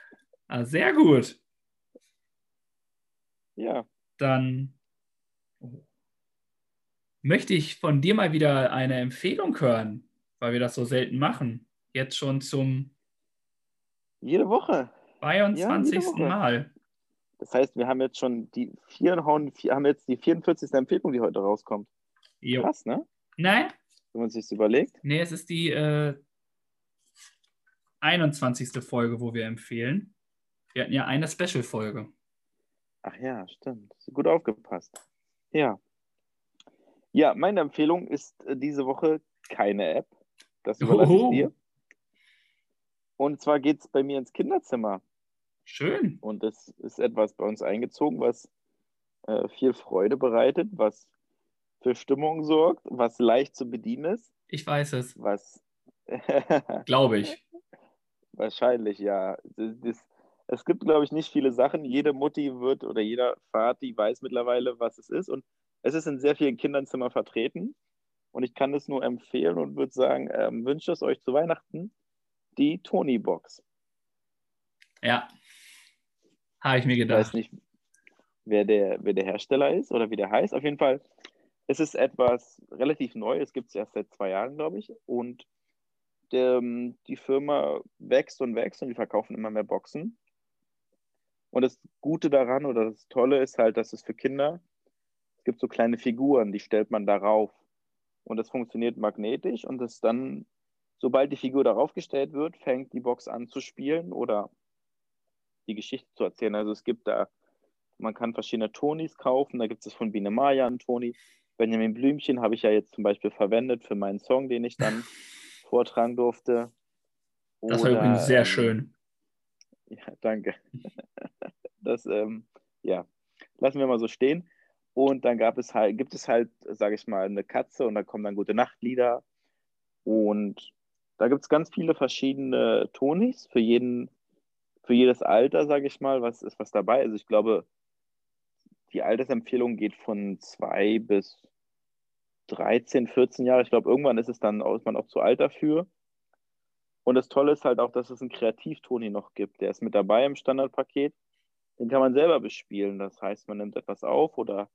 Ah, sehr gut. ja. Dann möchte ich von dir mal wieder eine Empfehlung hören, weil wir das so selten machen. Jetzt schon zum Jede Woche. 22. jede Woche. Mal. Das heißt, wir haben jetzt schon die vier- haben jetzt die 44. Empfehlung, die heute rauskommt. Jo. Krass, ne? Nein, Wenn man sich das überlegt. nee, es ist die äh, 21. Folge, wo wir empfehlen. Wir hatten ja eine Special-Folge. Ach ja, stimmt. Gut aufgepasst. Ja. Ja, meine Empfehlung ist äh, diese Woche keine App. Das überlasse ich dir. Und zwar geht es bei mir ins Kinderzimmer. Schön. Und es ist etwas bei uns eingezogen, was äh, viel Freude bereitet, was für Stimmung sorgt, was leicht zu bedienen ist, Ich weiß es, was glaube ich. wahrscheinlich ja. Das, das, es gibt, glaube ich, nicht viele Sachen. Jede Mutti wird oder jeder Vati weiß mittlerweile, was es ist. Und es ist in sehr vielen Kinderzimmer vertreten. Und ich kann es nur empfehlen und würde sagen, ähm, wünsche es euch zu Weihnachten die Tony-Box. Ja. Habe ich mir Ich weiß gedacht. nicht, wer der, wer der Hersteller ist oder wie der heißt. Auf jeden Fall, es ist etwas relativ neu. Es gibt es erst seit zwei Jahren, glaube ich. Und der, die Firma wächst und wächst und die verkaufen immer mehr Boxen. Und das Gute daran oder das Tolle ist halt, dass es für Kinder, es gibt so kleine Figuren, die stellt man darauf. Und das funktioniert magnetisch und das dann, sobald die Figur darauf gestellt wird, fängt die Box an zu spielen oder die Geschichte zu erzählen. Also es gibt da, man kann verschiedene Tonis kaufen. Da gibt es von Biene Maya einen Toni. Benjamin Blümchen habe ich ja jetzt zum Beispiel verwendet für meinen Song, den ich dann vortragen durfte. Oder, das war übrigens sehr ähm, schön. Ja, danke. Das, ähm, ja, lassen wir mal so stehen. Und dann gab es halt, gibt es halt, sage ich mal, eine Katze und da kommen dann gute Nachtlieder. Und da gibt es ganz viele verschiedene Tonis für jeden, für jedes Alter, sage ich mal, was ist was dabei. Also ich glaube, die Altersempfehlung geht von zwei bis 13, 14 Jahre. Ich glaube, irgendwann ist es dann ist man auch zu alt dafür. Und das Tolle ist halt auch, dass es einen Kreativtoni noch gibt. Der ist mit dabei im Standardpaket. Den kann man selber bespielen. Das heißt, man nimmt etwas auf oder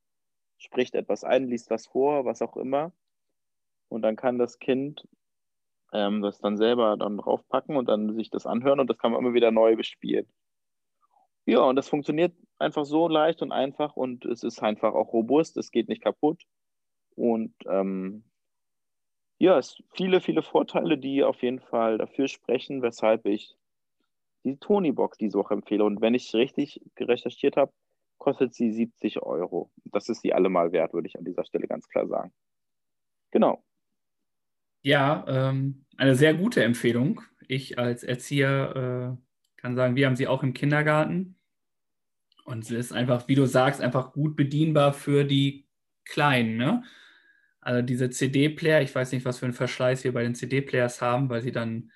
spricht etwas ein, liest was vor, was auch immer. Und dann kann das Kind ähm, das dann selber dann draufpacken und dann sich das anhören und das kann man immer wieder neu bespielen. Ja, und das funktioniert einfach so leicht und einfach und es ist einfach auch robust, es geht nicht kaputt. Und ähm, ja, es viele, viele Vorteile, die auf jeden Fall dafür sprechen, weshalb ich die Tony-Box diese Woche empfehle. Und wenn ich richtig recherchiert habe, kostet sie 70 Euro. Das ist sie allemal wert, würde ich an dieser Stelle ganz klar sagen. Genau. Ja, ähm, eine sehr gute Empfehlung. Ich als Erzieher äh, kann sagen, wir haben sie auch im Kindergarten. Und sie ist einfach, wie du sagst, einfach gut bedienbar für die Kleinen. Ne? Also diese CD-Player, ich weiß nicht, was für einen Verschleiß wir bei den CD-Players haben, weil sie dann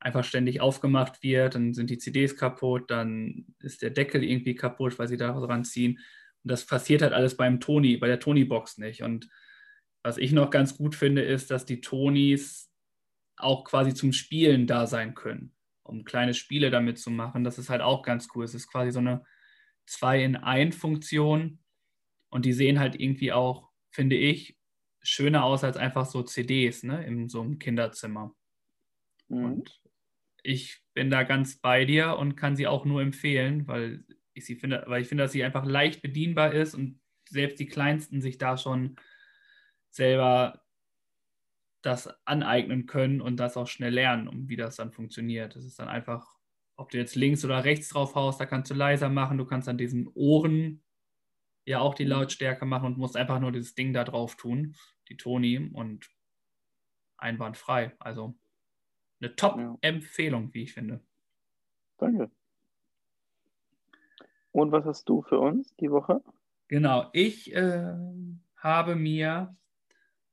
einfach ständig aufgemacht wird, dann sind die CDs kaputt, dann ist der Deckel irgendwie kaputt, weil sie da dran ziehen. Und das passiert halt alles beim Toni, bei der Toni-Box nicht. Und was ich noch ganz gut finde, ist, dass die Tonis auch quasi zum Spielen da sein können, um kleine Spiele damit zu machen. Das ist halt auch ganz cool. Es ist quasi so eine 2 in 1 Funktion und die sehen halt irgendwie auch, finde ich, schöner aus als einfach so CDs ne, in so einem Kinderzimmer. Mhm. Und ich bin da ganz bei dir und kann sie auch nur empfehlen, weil ich sie finde, weil ich finde, dass sie einfach leicht bedienbar ist und selbst die Kleinsten sich da schon selber das aneignen können und das auch schnell lernen, um wie das dann funktioniert. Das ist dann einfach, ob du jetzt links oder rechts drauf haust, da kannst du leiser machen, du kannst an diesen Ohren ja auch die Lautstärke machen und musst einfach nur dieses Ding da drauf tun, die Toni und einwandfrei. Also eine Top-Empfehlung, wie ich finde. Danke. Und was hast du für uns die Woche? Genau, ich äh, habe mir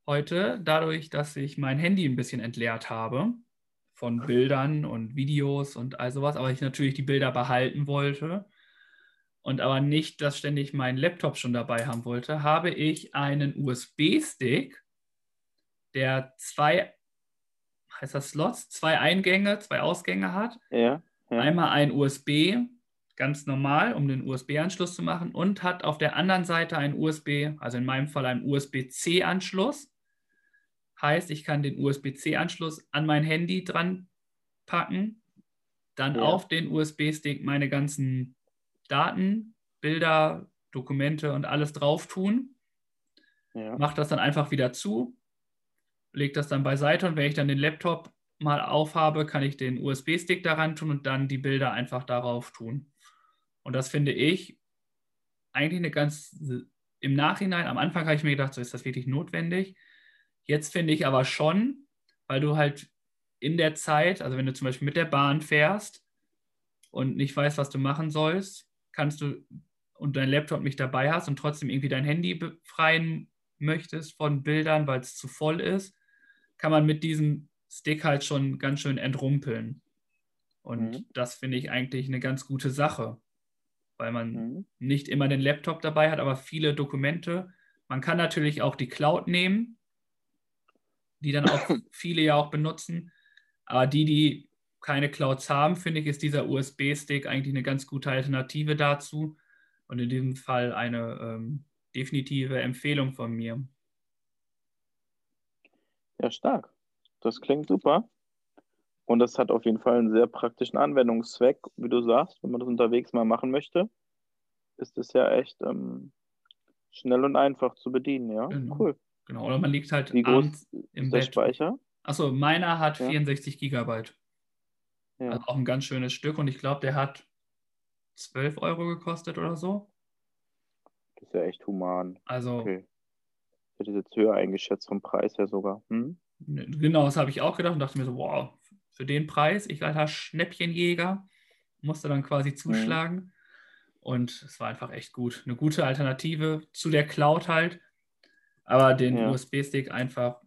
heute, dadurch, dass ich mein Handy ein bisschen entleert habe von Bildern und Videos und all sowas, aber ich natürlich die Bilder behalten wollte und aber nicht, dass ständig mein Laptop schon dabei haben wollte, habe ich einen USB-Stick, der zwei heißt das Slots, zwei Eingänge, zwei Ausgänge hat. Ja, ja. Einmal ein USB, ganz normal, um den USB-Anschluss zu machen, und hat auf der anderen Seite ein USB, also in meinem Fall einen USB-C-Anschluss. Heißt, ich kann den USB-C-Anschluss an mein Handy dran packen, dann ja. auf den USB-Stick meine ganzen Daten, Bilder, Dokumente und alles drauf tun. Ja. Mache das dann einfach wieder zu, lege das dann beiseite und wenn ich dann den Laptop mal aufhabe, kann ich den USB-Stick daran tun und dann die Bilder einfach darauf tun. Und das finde ich eigentlich eine ganz, im Nachhinein, am Anfang habe ich mir gedacht, so ist das wirklich notwendig. Jetzt finde ich aber schon, weil du halt in der Zeit, also wenn du zum Beispiel mit der Bahn fährst und nicht weißt, was du machen sollst, kannst du und dein Laptop nicht dabei hast und trotzdem irgendwie dein Handy befreien möchtest von Bildern, weil es zu voll ist, kann man mit diesem Stick halt schon ganz schön entrumpeln. Und mhm. das finde ich eigentlich eine ganz gute Sache, weil man mhm. nicht immer den Laptop dabei hat, aber viele Dokumente. Man kann natürlich auch die Cloud nehmen, die dann auch viele ja auch benutzen. Aber die, die keine Clouds haben, finde ich, ist dieser USB-Stick eigentlich eine ganz gute Alternative dazu. Und in diesem Fall eine ähm, definitive Empfehlung von mir. Ja, stark. Das klingt super. Und das hat auf jeden Fall einen sehr praktischen Anwendungszweck, wie du sagst, wenn man das unterwegs mal machen möchte, ist es ja echt ähm, schnell und einfach zu bedienen, ja. Genau. Cool. Genau, oder man liegt halt Wie groß abends im ist der Bett. Speicher? Achso, meiner hat Ja. 64 Gigabyte. Ja. Also auch ein ganz schönes Stück und ich glaube, der hat 12 Euro gekostet oder so. Das ist ja echt human. Also, Okay. Ich hätte es jetzt höher eingeschätzt vom Preis her sogar. Hm? ne, genau, das habe ich auch gedacht und dachte mir so, wow, für den Preis, ich alter Schnäppchenjäger, musste dann Mhm. quasi zuschlagen. Und es war einfach echt gut. Eine gute Alternative zu der Cloud halt. Aber den Ja. USB-Stick einfach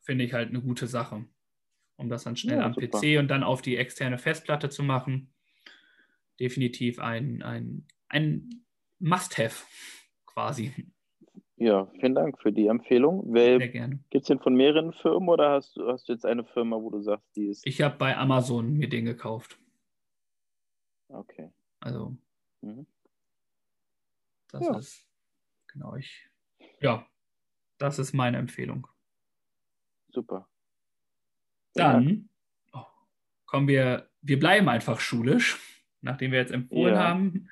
finde ich halt eine gute Sache. Um das dann schnell Ja, am super. PC und dann auf die externe Festplatte zu machen. Definitiv ein, ein, ein Must-Have quasi. Ja, vielen Dank für die Empfehlung. Sehr Gibt es den von mehreren Firmen oder hast, du- hast du jetzt eine Firma, wo du sagst, die ist. Ich habe bei Amazon mir den gekauft. Okay. Also, Mhm. das Ja. ist, genau, ich, ja, das ist meine Empfehlung. Super. Dann oh, kommen wir, wir bleiben einfach schulisch, nachdem wir jetzt empfohlen Ja. haben.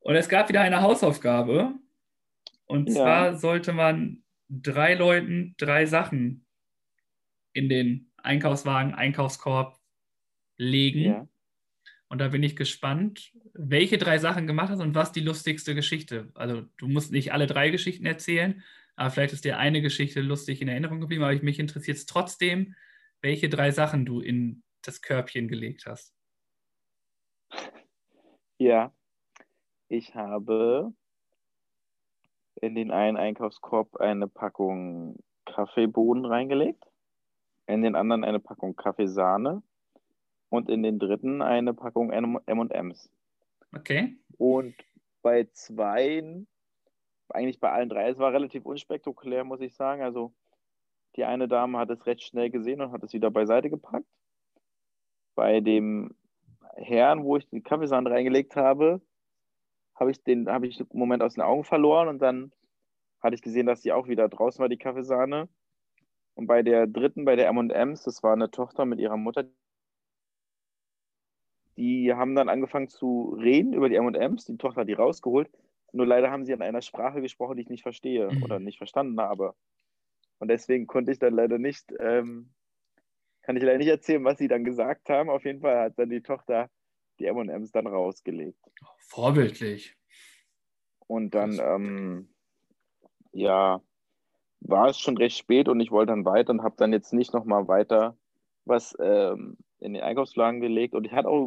Und es gab wieder eine Hausaufgabe. Und Ja. zwar sollte man drei Leuten drei Sachen in den Einkaufswagen, Einkaufskorb legen. Ja. Und da bin ich gespannt, welche drei Sachen gemacht hast und was die lustigste Geschichte. Also du musst nicht alle drei Geschichten erzählen, aber vielleicht ist dir eine Geschichte lustig in Erinnerung geblieben, aber mich interessiert es trotzdem, welche drei Sachen du in das Körbchen gelegt hast. Ja. Ich habe in den einen Einkaufskorb eine Packung Kaffeebohnen reingelegt, in den anderen eine Packung Kaffeesahne und in den dritten eine Packung M&M's. Okay? Und bei zweien, eigentlich bei allen drei, es war relativ unspektakulär, muss ich sagen. Also die eine Dame hat es recht schnell gesehen und hat es wieder beiseite gepackt. Bei dem Herrn, wo ich die Kaffeesahne reingelegt habe, habe ich den, habe ich den Moment aus den Augen verloren und dann hatte ich gesehen, dass die auch wieder draußen war, die Kaffeesahne. Und bei der dritten, bei der M&M's, das war eine Tochter mit ihrer Mutter, die haben dann angefangen zu reden über die M&M's. Die Tochter hat die rausgeholt. Nur leider haben sie in einer Sprache gesprochen, die ich nicht verstehe Mhm. oder nicht verstanden habe. Und deswegen konnte ich dann leider nicht, ähm, kann ich leider nicht erzählen, was sie dann gesagt haben. Auf jeden Fall hat dann die Tochter die M&M's dann rausgelegt. Vorbildlich. Und dann, ähm, ja, war es schon recht spät und ich wollte dann weiter und habe dann jetzt nicht nochmal weiter was ähm, in den Einkaufswagen gelegt. Und ich hatte auch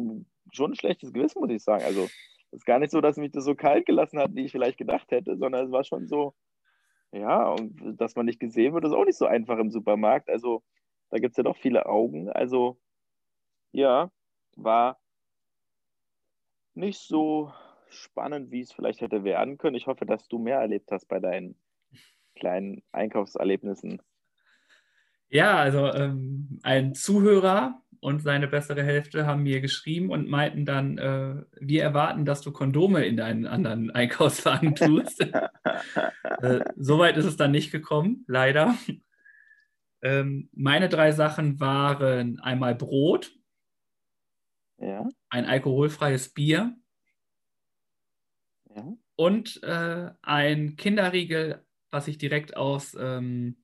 schon ein schlechtes Gewissen, muss ich sagen. Also es ist gar nicht so, dass mich das so kalt gelassen hat, wie ich vielleicht gedacht hätte, sondern es war schon so, ja, und dass man nicht gesehen wird, ist auch nicht so einfach im Supermarkt. Also da gibt es ja doch viele Augen. Also ja, war nicht so spannend, wie es vielleicht hätte werden können. Ich hoffe, dass du mehr erlebt hast bei deinen kleinen Einkaufserlebnissen. Ja, also ähm, ein Zuhörer und seine bessere Hälfte haben mir geschrieben und meinten dann, äh, wir erwarten, dass du Kondome in deinen anderen Einkaufswagen tust. äh, Soweit ist es dann nicht gekommen, leider. Ähm, meine drei Sachen waren einmal Brot, ja, ein alkoholfreies Bier ja. und äh, ein Kinderriegel, was ich direkt aus ähm,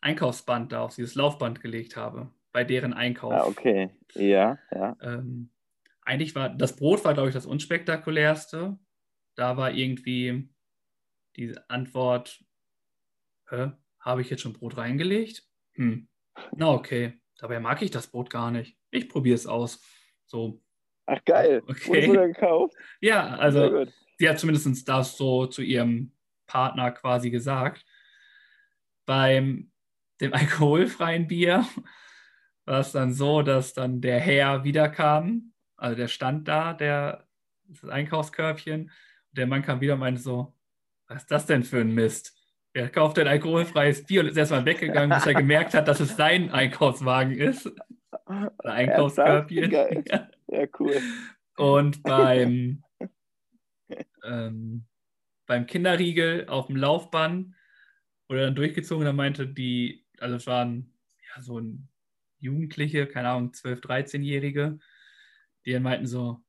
Einkaufsband da, auf dieses Laufband gelegt habe, bei deren Einkauf. Ah, okay. Ja, ja. Ähm, eigentlich war das Brot war, glaube ich, das unspektakulärste. Da war irgendwie die Antwort, Hä, habe ich jetzt schon Brot reingelegt? Hm. Na okay, dabei mag ich das Brot gar nicht. Ich probiere es aus. So, Ach, geil. Okay. Wurde gekauft? ja, also sie hat zumindest das so zu ihrem Partner quasi gesagt. Beim dem alkoholfreien Bier war es dann so, dass dann der Herr wiederkam, also der stand da, der das Einkaufskörbchen, und der Mann kam wieder und meinte so, was ist das denn für ein Mist? Er kauft ein alkoholfreies Bier und ist erstmal weggegangen, bis er gemerkt hat, dass es sein Einkaufswagen ist. Oder Einkaufskörbchen. Ja. Ja, cool. Und beim, ähm, beim Kinderriegel auf dem Laufband wurde dann durchgezogen, da meinte die, also es waren ja so ein Jugendliche, keine Ahnung, 12-, 13-Jährige, die dann meinten so,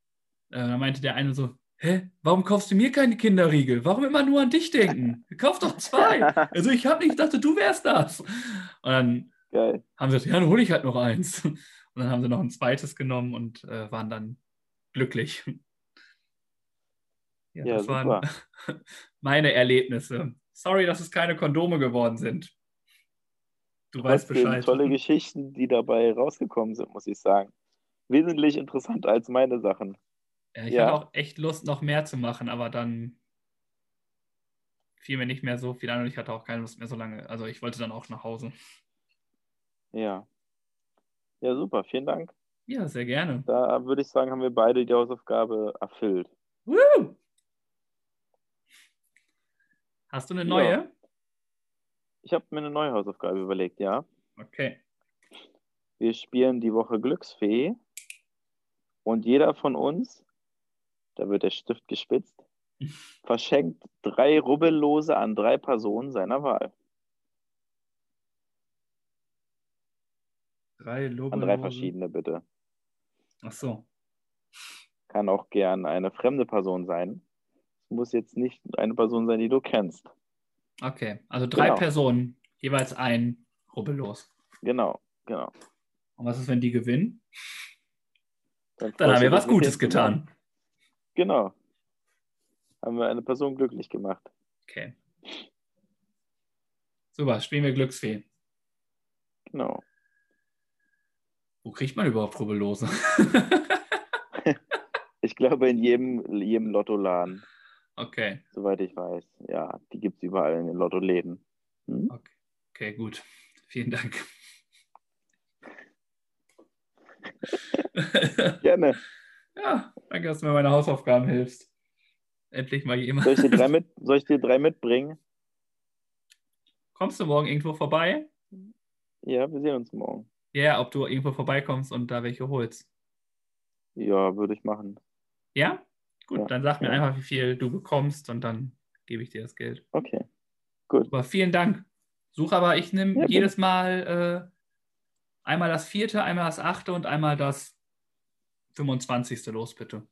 äh, da meinte der eine so, hä, warum kaufst du mir keine Kinderriegel? Warum immer nur an dich denken? Kauf doch zwei. Also ich habe nicht, dachte, du wärst das. Und dann Geil. haben sie gesagt, ja, dann hole ich halt noch eins. Und dann haben sie noch ein zweites genommen und äh, waren dann glücklich. Ja, Ja, das super. waren meine Erlebnisse. Sorry, dass es keine Kondome geworden sind. Du weißt Bescheid. tolle Geschichten, die dabei rausgekommen sind, muss ich sagen. Wesentlich interessanter als meine Sachen. Ja, ich Ja. hatte auch echt Lust, noch mehr zu machen, aber dann fiel mir nicht mehr so viel an und ich hatte auch keine Lust mehr so lange. Also ich wollte dann auch nach Hause. Ja. Ja, super. Vielen Dank. Ja, sehr gerne. Da würde ich sagen, haben wir beide die Hausaufgabe erfüllt. Woo! Hast du eine neue? Ja. Ich habe mir eine neue Hausaufgabe überlegt, ja. Okay. Wir spielen die Woche Glücksfee und jeder von uns, da wird der Stift gespitzt, verschenkt drei Rubbellose an drei Personen seiner Wahl. Drei Logo. An drei verschiedene, bitte. Ach so. Kann auch gern eine fremde Person sein. Es muss jetzt nicht eine Person sein, die du kennst. Okay. Also drei Genau. Personen, jeweils ein Rubbellos. Genau, genau. Und was ist, wenn die gewinnen? Dann, Dann haben wir was Gutes zusammen. getan. Genau. Haben wir eine Person glücklich gemacht. Okay. Super, spielen wir Glücksfee. Genau. Wo kriegt man überhaupt Rubbellose? Ich glaube, in jedem, jedem Lottoladen, okay. soweit ich weiß. Ja, die gibt es überall in den Lottoläden. Hm? okay. Okay, gut. Vielen Dank. Gerne. ja, danke, dass du mir meine Hausaufgaben hilfst. Endlich mal jemand. Soll ich, dir drei mit, soll ich dir drei mitbringen? Kommst du morgen irgendwo vorbei? Ja, wir sehen uns morgen. Ja, ob du irgendwo vorbeikommst und da welche holst. Ja, würde ich machen. Ja? Gut, Ja. dann sag mir Ja. einfach, wie viel du bekommst und dann gebe ich dir das Geld. Okay. Gut. Aber vielen Dank. Such aber, ich nehme Ja, jedes Mal äh, einmal das vierte, einmal das achte und einmal das 25. los, bitte.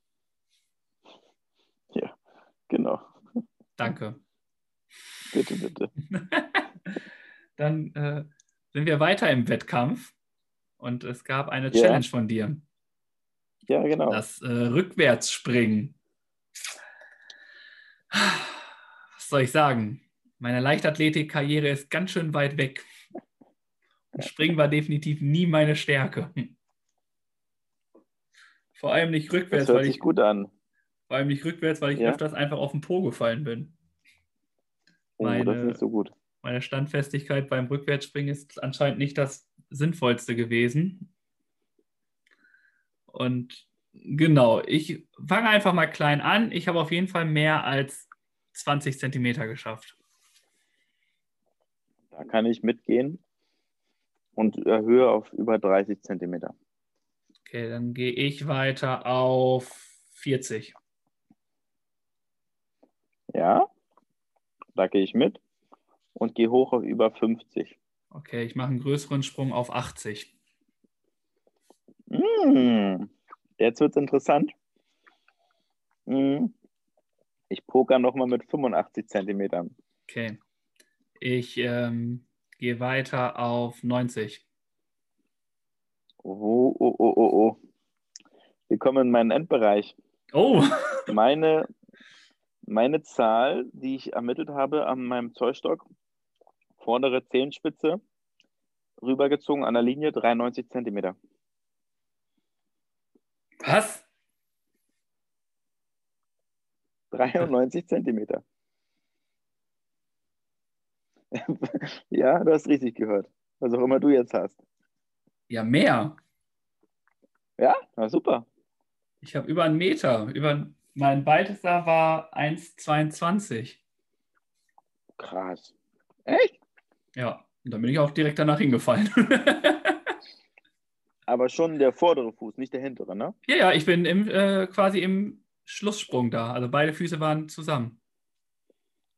Genau. Danke. Bitte, bitte. Dann äh, sind wir weiter im Wettkampf und es gab eine Ja. Challenge von dir. Ja, genau. Das äh, Rückwärtsspringen. Was soll ich sagen? Meine Leichtathletik-Karriere ist ganz schön weit weg. Und Springen war definitiv nie meine Stärke. Vor allem nicht Das rückwärts, hört weil sich ich, gut an. vor allem nicht rückwärts, weil ich Ja. öfters einfach auf den Po gefallen bin. Oh, das Meine- ist nicht so gut. Meine Standfestigkeit beim Rückwärtsspringen ist anscheinend nicht das Sinnvollste gewesen. Und genau, ich fange einfach mal klein an. Ich habe auf jeden Fall mehr als 20 Zentimeter geschafft. Da kann ich mitgehen und erhöhe auf über 30 Zentimeter. Okay, dann gehe ich weiter auf 40. Ja, da gehe ich mit und gehe hoch auf über 50. Okay, ich mache einen größeren Sprung auf 80. Hm, jetzt wird es interessant. Hm, ich poker nochmal mit 85 Zentimetern. Okay. Ich ähm, gehe weiter auf 90. Oh, oh, oh, oh, oh. Wir kommen in meinen Endbereich. Oh, Meine, meine Zahl, die ich ermittelt habe an meinem Zollstock, vordere Zehenspitze, rübergezogen an der Linie 93 Zentimeter. Was? 93 Zentimeter. ja, du hast richtig gehört. Was auch immer du jetzt hast. Ja, mehr. Ja, na super. Ich habe über einen Meter. Über mein weitester war 1,22. Krass. Echt? Ja, und dann bin ich auch direkt danach hingefallen. Aber schon der vordere Fuß, nicht der hintere, ne? ja, ja, ich bin im, äh, quasi im Schlusssprung da. Also beide Füße waren zusammen.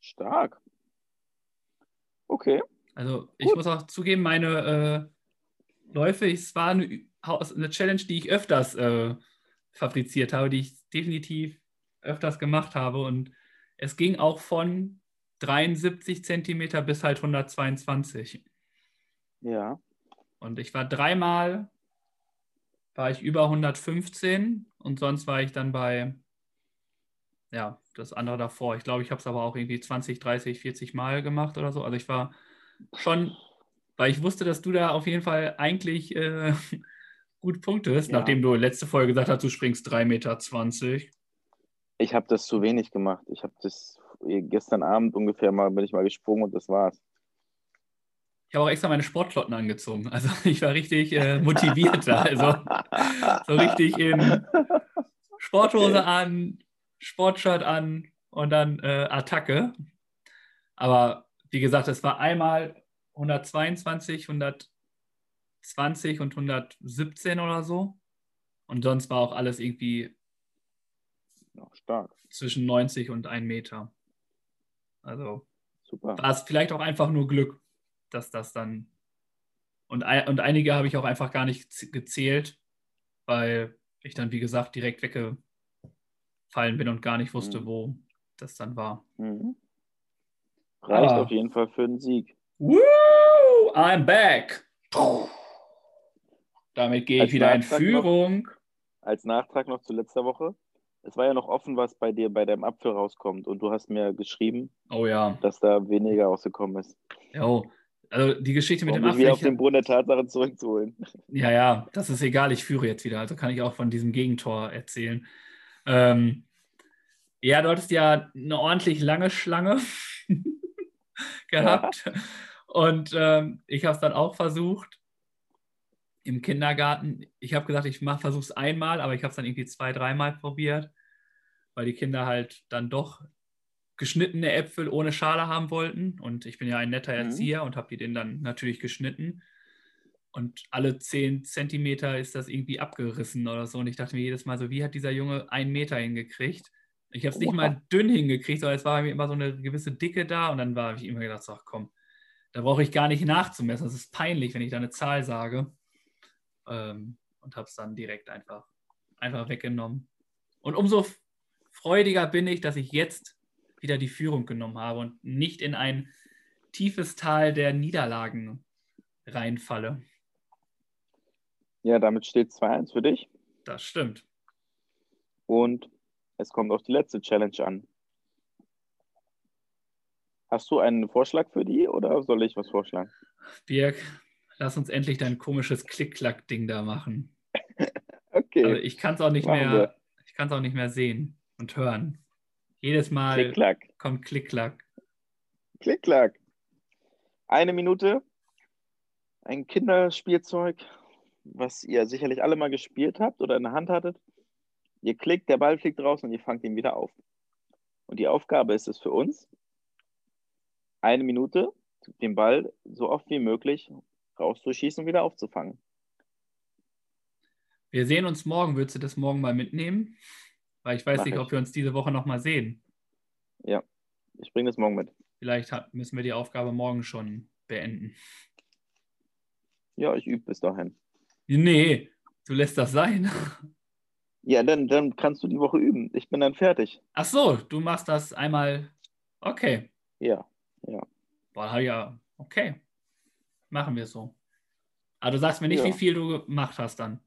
Stark. Okay. Also ich Gut. muss auch zugeben, meine äh, Läufe, es war eine, eine Challenge, die ich öfters äh, fabriziert habe, die ich definitiv öfters gemacht habe. Und es ging auch von 73 Zentimeter bis halt 122. Ja. Und ich war dreimal, war ich über 115 und sonst war ich dann bei, ja, das andere davor. Ich glaube, ich habe es aber auch irgendwie 20, 30, 40 Mal gemacht oder so. Also ich war schon, weil ich wusste, dass du da auf jeden Fall eigentlich äh, gut punktest, Ja. nachdem du letzte Folge gesagt hast, du springst 3,20 Meter. Ich habe das zu wenig gemacht. Ich habe das gestern Abend ungefähr mal, bin ich mal gesprungen und das war's. Ich habe auch extra meine Sportklamotten angezogen. Also ich war richtig äh, motiviert da. Also so richtig in Sporthose an, Sportshirt an und dann äh, Attacke. Aber wie gesagt, es war einmal 122, 120 und 117 oder so. Und sonst war auch alles irgendwie Ja, stark. zwischen 90 und 1 Meter. Also Super. war es vielleicht auch einfach nur Glück, dass das dann. Und, und einige habe ich auch einfach gar nicht gezählt, weil ich dann, wie gesagt, direkt weggefallen bin und gar nicht wusste, Mhm. wo das dann war. Mhm. Reicht Ah. auf jeden Fall für einen Sieg. Woo! I'm back! Damit gehe ich wieder in Nachtrag noch- Führung. Als Nachtrag noch zu letzter Woche. Es war ja noch offen, was bei dir bei deinem Apfel rauskommt. Und du hast mir geschrieben, Oh ja. dass da weniger rausgekommen ist. Jo. Also die Geschichte mit Um dem Apfel. wieder auf den Boden der Tatsachen zurückzuholen. Ja, ja, das ist egal, ich führe jetzt wieder, also kann ich auch von diesem Gegentor erzählen. Ähm, ja, du hattest ja eine ordentlich lange Schlange gehabt und ähm, ich habe es dann auch versucht im Kindergarten. Ich habe gesagt, ich versuche es einmal, aber ich habe es dann irgendwie zwei, dreimal probiert, weil die Kinder halt dann doch geschnittene Äpfel ohne Schale haben wollten und ich bin ja ein netter Mhm. Erzieher und habe die denen dann natürlich geschnitten. Und alle 10 Zentimeter ist das irgendwie abgerissen oder so. Und ich dachte mir jedes Mal so, wie hat dieser Junge einen Meter hingekriegt? Ich habe es nicht mal dünn hingekriegt, sondern es war mir immer so eine gewisse Dicke da. Und dann habe ich immer gedacht, so, ach komm, da brauche ich gar nicht nachzumessen. Das ist peinlich, wenn ich da eine Zahl sage. Ähm, und habe es dann direkt einfach, einfach weggenommen. Und umso freudiger bin ich, dass ich jetzt wieder die Führung genommen habe und nicht in ein tiefes Tal der Niederlagen reinfalle. Ja, damit steht 2-1 für dich. Das stimmt. Und es kommt auf die letzte Challenge an. Hast du einen Vorschlag für die oder soll ich was vorschlagen? Birg, lass uns endlich dein komisches Klick-Klack-Ding da machen. Okay. Also ich kann es auch nicht Machen mehr, wir. ich kann es auch nicht mehr sehen und hören. Jedes Mal Klick, klack. kommt Klick-Klack. Klick, klack. Eine Minute. Ein Kinderspielzeug, was ihr sicherlich alle mal gespielt habt oder in der Hand hattet. Ihr klickt, der Ball fliegt raus und ihr fangt ihn wieder auf. Und die Aufgabe ist es für uns, eine Minute den Ball so oft wie möglich rauszuschießen und wieder aufzufangen. Wir sehen uns morgen. Würdest du das morgen mal mitnehmen? Weil ich weiß Mach nicht, ich. ob wir uns diese Woche noch mal sehen. Ich bringe das morgen mit. Vielleicht hat, müssen wir die Aufgabe morgen schon beenden. Ja, ich übe bis dahin. Nee, du lässt das sein. Ja, dann, dann kannst du die Woche üben. Ich bin dann fertig. Ach so, du machst das einmal. Okay. Ja. Boah, ja, okay. Machen wir so. Aber du sagst mir nicht, Ja. wie viel du gemacht hast dann.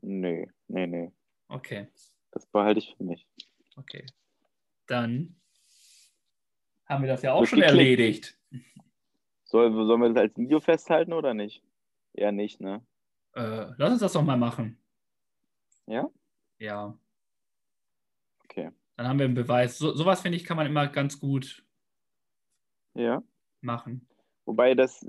Nee, nee, nee. Okay, Das behalte ich für mich. okay. Dann haben wir das ja auch Wird schon geklickt. erledigt. Soll, sollen wir das als Video festhalten oder nicht? Eher nicht, ne? Äh, lass uns das doch mal machen. Ja? Ja. Okay. Dann haben wir einen Beweis. So, sowas, finde ich, kann man immer ganz gut Ja. machen. Wobei das,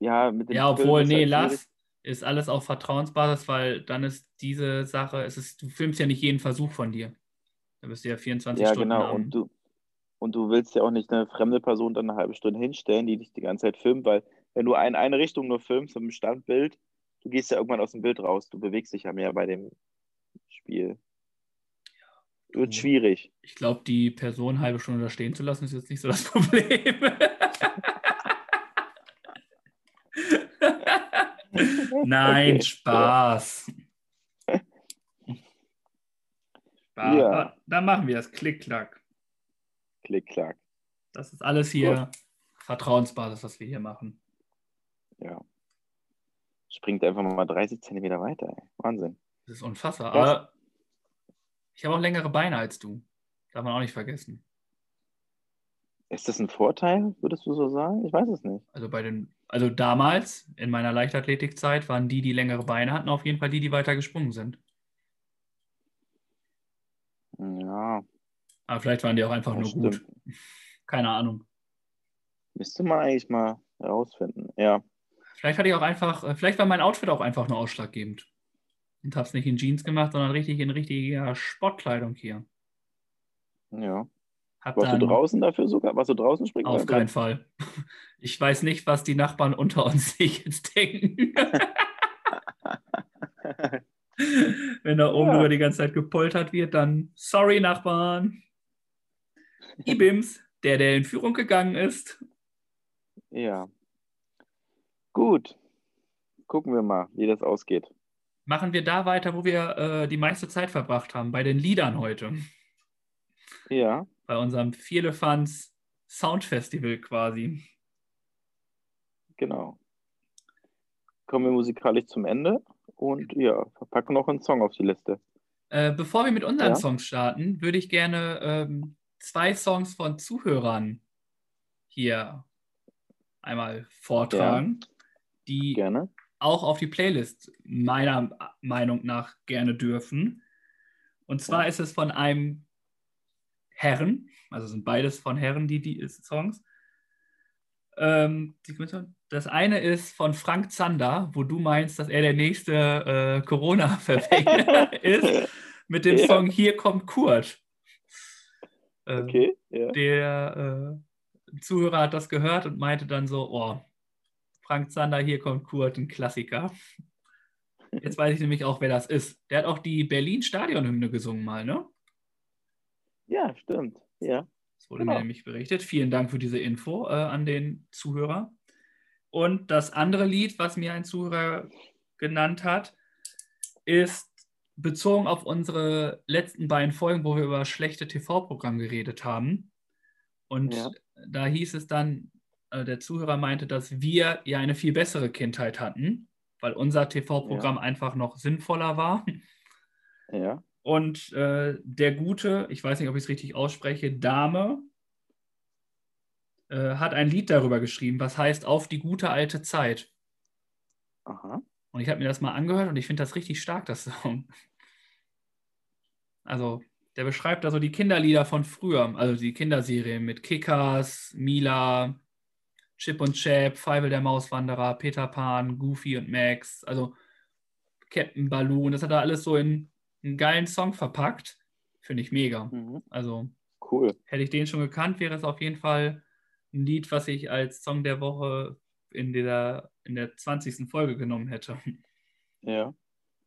ja, mit dem Ja, Film obwohl, ist nee, halt lass. Ist alles auf Vertrauensbasis, weil dann ist diese Sache, es ist, du filmst ja nicht jeden Versuch von dir. Da bist du ja 24 Ja, Stunden genau. am- Und du, und du willst ja auch nicht eine fremde Person dann eine halbe Stunde hinstellen, die dich die ganze Zeit filmt, weil wenn du in eine Richtung nur filmst mit dem Standbild, du gehst ja irgendwann aus dem Bild raus. Du bewegst dich ja mehr bei dem Spiel. Wird schwierig. Ich glaube, die Person eine halbe Stunde da stehen zu lassen, ist jetzt nicht so das Problem. Nein, Okay, Spaß. Ja, Ja. Dann machen wir das. Klick-Klack. Klick, klack. Das ist alles hier Vertrauensbasis, was wir hier machen. Ja. Springt einfach mal 30 Zentimeter weiter. Ey. Wahnsinn. Das ist unfassbar. Was? Aber ich habe auch längere Beine als du. Darf man auch nicht vergessen. Ist das ein Vorteil, würdest du so sagen? Ich weiß es nicht. Also bei den, also damals in meiner Leichtathletikzeit waren die, die längere Beine hatten, auf jeden Fall die, die weiter gesprungen sind. Ja, Aber vielleicht waren die auch einfach nur stimmt. gut. Keine Ahnung. Müsste man eigentlich mal herausfinden. Ja. Vielleicht hatte ich auch einfach, äh, vielleicht war mein Outfit auch einfach nur ausschlaggebend. Und habe es nicht in Jeans gemacht, sondern richtig in richtiger Sportkleidung hier. Ja. Hab Warst du draußen dafür sogar? Warst du draußen springen? auf keinen? Fall. Ich weiß nicht, was die Nachbarn unter uns sich jetzt denken. Wenn da oben Ja. über die ganze Zeit gepoltert wird, dann sorry, Nachbarn. Ibims, der, der in Führung gegangen ist. Ja. Gut. Gucken wir mal, wie das ausgeht. Machen wir da weiter, wo wir äh, die meiste Zeit verbracht haben, bei den Liedern heute. Ja. Bei unserem Vierlefanz Sound Festival quasi. Genau. Kommen wir musikalisch zum Ende und ja, verpacken noch einen Song auf die Liste. Äh, bevor wir mit unseren Ja. Songs starten, würde ich gerne ähm, zwei Songs von Zuhörern hier einmal vortragen, die Gerne. auch auf die Playlist meiner Meinung nach gerne dürfen. Und zwar ist es von einem Herren, also sind beides von Herren die, die Songs. Ähm, das eine ist von Frank Zander, wo du meinst, dass er der nächste äh, Corona-Verfänger ist, mit dem Ja. Song Hier kommt Kurt. Ähm, Okay. Ja. der äh, Zuhörer hat das gehört und meinte dann so, oh, Frank Zander, hier kommt Kurt, ein Klassiker. Jetzt weiß ich nämlich auch, wer das ist. Der hat auch die Berlin-Stadionhymne gesungen mal, ne? Ja, stimmt. Ja. Das wurde Genau. mir nämlich berichtet. Vielen Dank für diese Info äh, an den Zuhörer. Und das andere Lied, was mir ein Zuhörer genannt hat, ist bezogen auf unsere letzten beiden Folgen, wo wir über schlechte TV-Programme geredet haben. Und Ja. da hieß es dann, äh, der Zuhörer meinte, dass wir ja eine viel bessere Kindheit hatten, weil unser TV-Programm einfach noch sinnvoller war. Ja. Und äh, der gute, ich weiß nicht, ob ich es richtig ausspreche, Dame, äh, hat ein Lied darüber geschrieben, was heißt Auf die gute alte Zeit. Aha. Und ich habe mir das mal angehört und ich finde das richtig stark, das Song. Also, der beschreibt da so die Kinderlieder von früher, also die Kinderserien mit Kickers, Mila, Chip und Chap, Feivel der Mauswanderer, Peter Pan, Goofy und Max, also Captain Balloon, das hat er alles so in einen geilen Song verpackt. Finde ich mega. Mhm. Also, Cool. hätte ich den schon gekannt, wäre es auf jeden Fall ein Lied, was ich als Song der Woche in der, in der 20. Folge genommen hätte. Ja.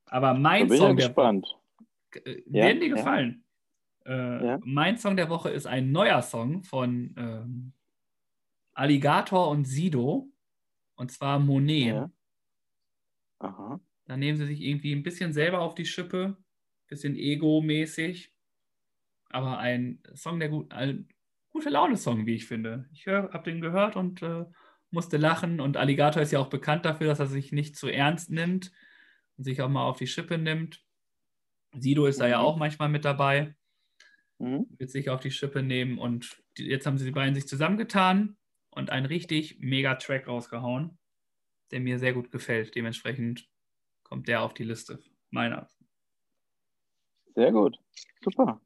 Aber mein bin ich ja Song der gespannt. Woche äh, Ja, werden dir ja. gefallen. Äh, Ja. Mein Song der Woche ist ein neuer Song von ähm, Alligator und Sido. Und zwar Monet. Ja. Aha. Da nehmen sie sich irgendwie ein bisschen selber auf die Schippe, bisschen ego-mäßig. Aber ein Song, der gut, ein gute Laune-Song, wie ich finde. Ich habe den gehört und äh, musste lachen. Und Alligator ist ja auch bekannt dafür, dass er sich nicht zu ernst nimmt und sich auch mal auf die Schippe nimmt. Sido ist da ja Mhm. auch manchmal mit dabei, Mhm. wird sich auf die Schippe nehmen. Und die, jetzt haben sie die beiden sich zusammengetan und einen richtig mega Track rausgehauen, der mir sehr gut gefällt. Dementsprechend kommt der auf die Liste. Meiner. Sehr gut. Super.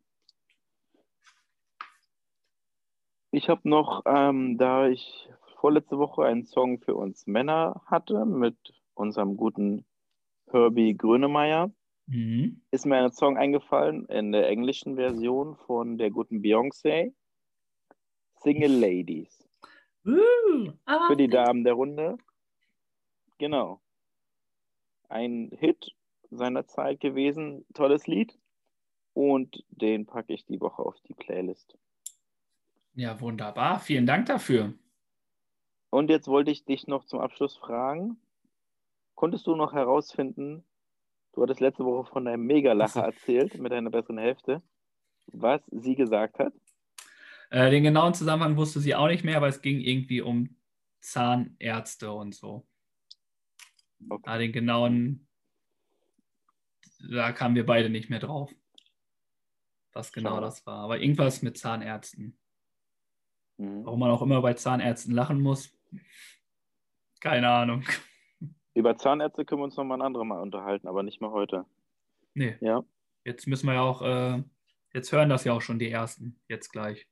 Ich habe noch, ähm, da ich vorletzte Woche einen Song für uns Männer hatte mit unserem guten Herbie Grönemeyer, Mhm. ist mir ein Song eingefallen in der englischen Version von der guten Beyoncé. Single Ladies. Uh, aber Für die Damen der Runde. Genau. Ein Hit seiner Zeit gewesen. Tolles Lied. Und den packe ich die Woche auf die Playlist. Ja, wunderbar. Vielen Dank dafür. Und jetzt wollte ich dich noch zum Abschluss fragen. Konntest du noch herausfinden, du hattest letzte Woche von deinem Megalacher Ach erzählt mit deiner besseren Hälfte. was sie gesagt hat? Äh, den genauen Zusammenhang wusste sie auch nicht mehr, aber es ging irgendwie um Zahnärzte und so. Okay. Aber den genauen, da kamen wir beide nicht mehr drauf, was genau Schau. das war. Aber irgendwas mit Zahnärzten. Mhm. Warum man auch immer bei Zahnärzten lachen muss, keine Ahnung. Über Zahnärzte können wir uns noch mal ein anderes Mal unterhalten, aber nicht mehr heute. Nee. Ja. Jetzt müssen wir ja auch, äh, jetzt hören das ja auch schon die Ersten, jetzt gleich.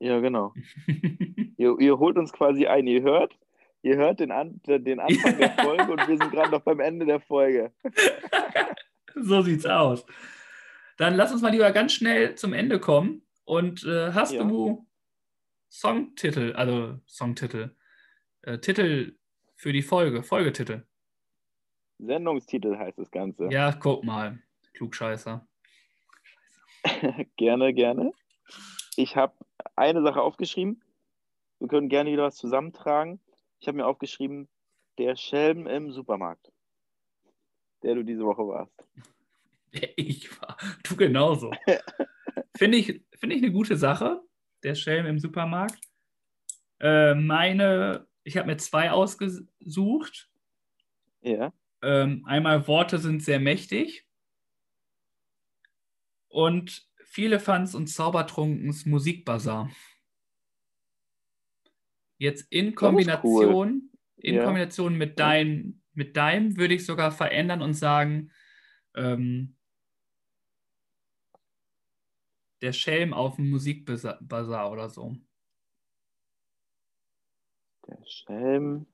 Ja, genau. ihr, ihr, holt uns quasi ein, ihr hört, ihr hört den, An den Anfang der Folge und wir sind gerade noch beim Ende der Folge. so sieht's aus. Dann lass uns mal lieber ganz schnell zum Ende kommen. Und äh, hast ja. du Songtitel, also Songtitel, äh, Titel für die Folge, Folgetitel? Sendungstitel heißt das Ganze. Ja, guck mal, Klugscheißer. gerne, gerne. Ich habe eine Sache aufgeschrieben. Wir können gerne wieder was zusammentragen. Ich habe mir aufgeschrieben, der Schelm im Supermarkt, der du diese Woche warst. Der ich war. Du genauso. Finde ich, find ich eine gute Sache, der Schelm im Supermarkt. Äh, meine, ich habe mir zwei ausgesucht. Ja. Ähm, einmal Worte sind sehr mächtig. Und viele Fans und Zaubertrunkens Musikbazar. Jetzt in Kombination, cool. in ja. Kombination mit, dein, mit deinem würde ich sogar verändern und sagen, ähm, der Schelm auf dem Musikbazar oder so. Der Schelm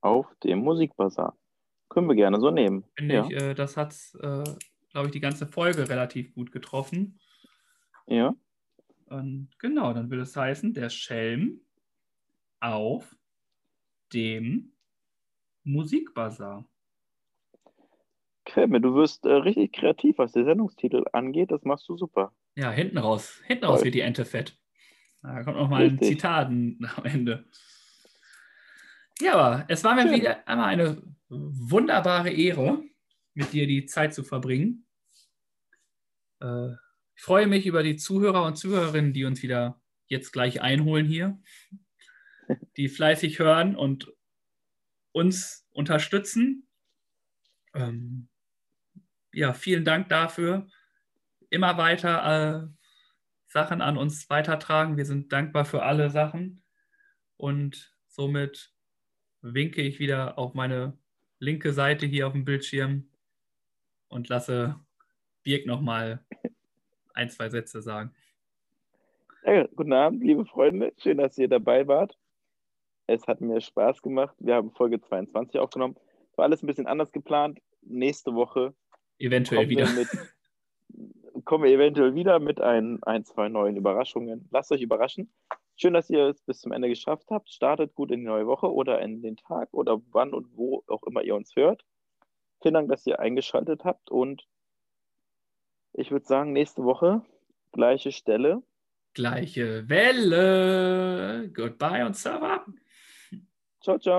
auf dem Musikbazar. Können wir gerne so nehmen. Finde ja. ich, äh, das hat, äh, glaube ich, die ganze Folge relativ gut getroffen. Ja. Und genau, dann würde es heißen, der Schelm auf dem Musikbazar. Kremme, du wirst äh, richtig kreativ, was den Sendungstitel angeht. Das machst du super. Ja, hinten raus. Hinten raus wird die Ente fett. Da kommt noch mal richtig. ein Zitat am Ende. Ja, aber es war mir Schön. wieder einmal eine wunderbare Ehre, mit dir die Zeit zu verbringen. Äh, ich freue mich über die Zuhörer und Zuhörerinnen, die uns wieder jetzt gleich einholen hier, die fleißig hören und uns unterstützen. Ähm, ja, vielen Dank dafür. Immer weiter äh, Sachen an uns weitertragen. Wir sind dankbar für alle Sachen. Und somit winke ich wieder auf meine linke Seite hier auf dem Bildschirm und lasse Birk nochmal ein, zwei Sätze sagen. Ja, guten Abend, liebe Freunde. Schön, dass ihr dabei wart. Es hat mir Spaß gemacht. Wir haben Folge 22 aufgenommen. War alles ein bisschen anders geplant. Nächste Woche eventuell wieder. Mit, kommen wir eventuell wieder mit ein, ein, zwei neuen Überraschungen. Lasst euch überraschen. Schön, dass ihr es bis zum Ende geschafft habt. Startet gut in die neue Woche oder in den Tag oder wann und wo auch immer ihr uns hört. Vielen Dank, dass ihr eingeschaltet habt und ich würde sagen, nächste Woche gleiche Stelle. Gleiche Welle. Goodbye und Server. Ciao, ciao.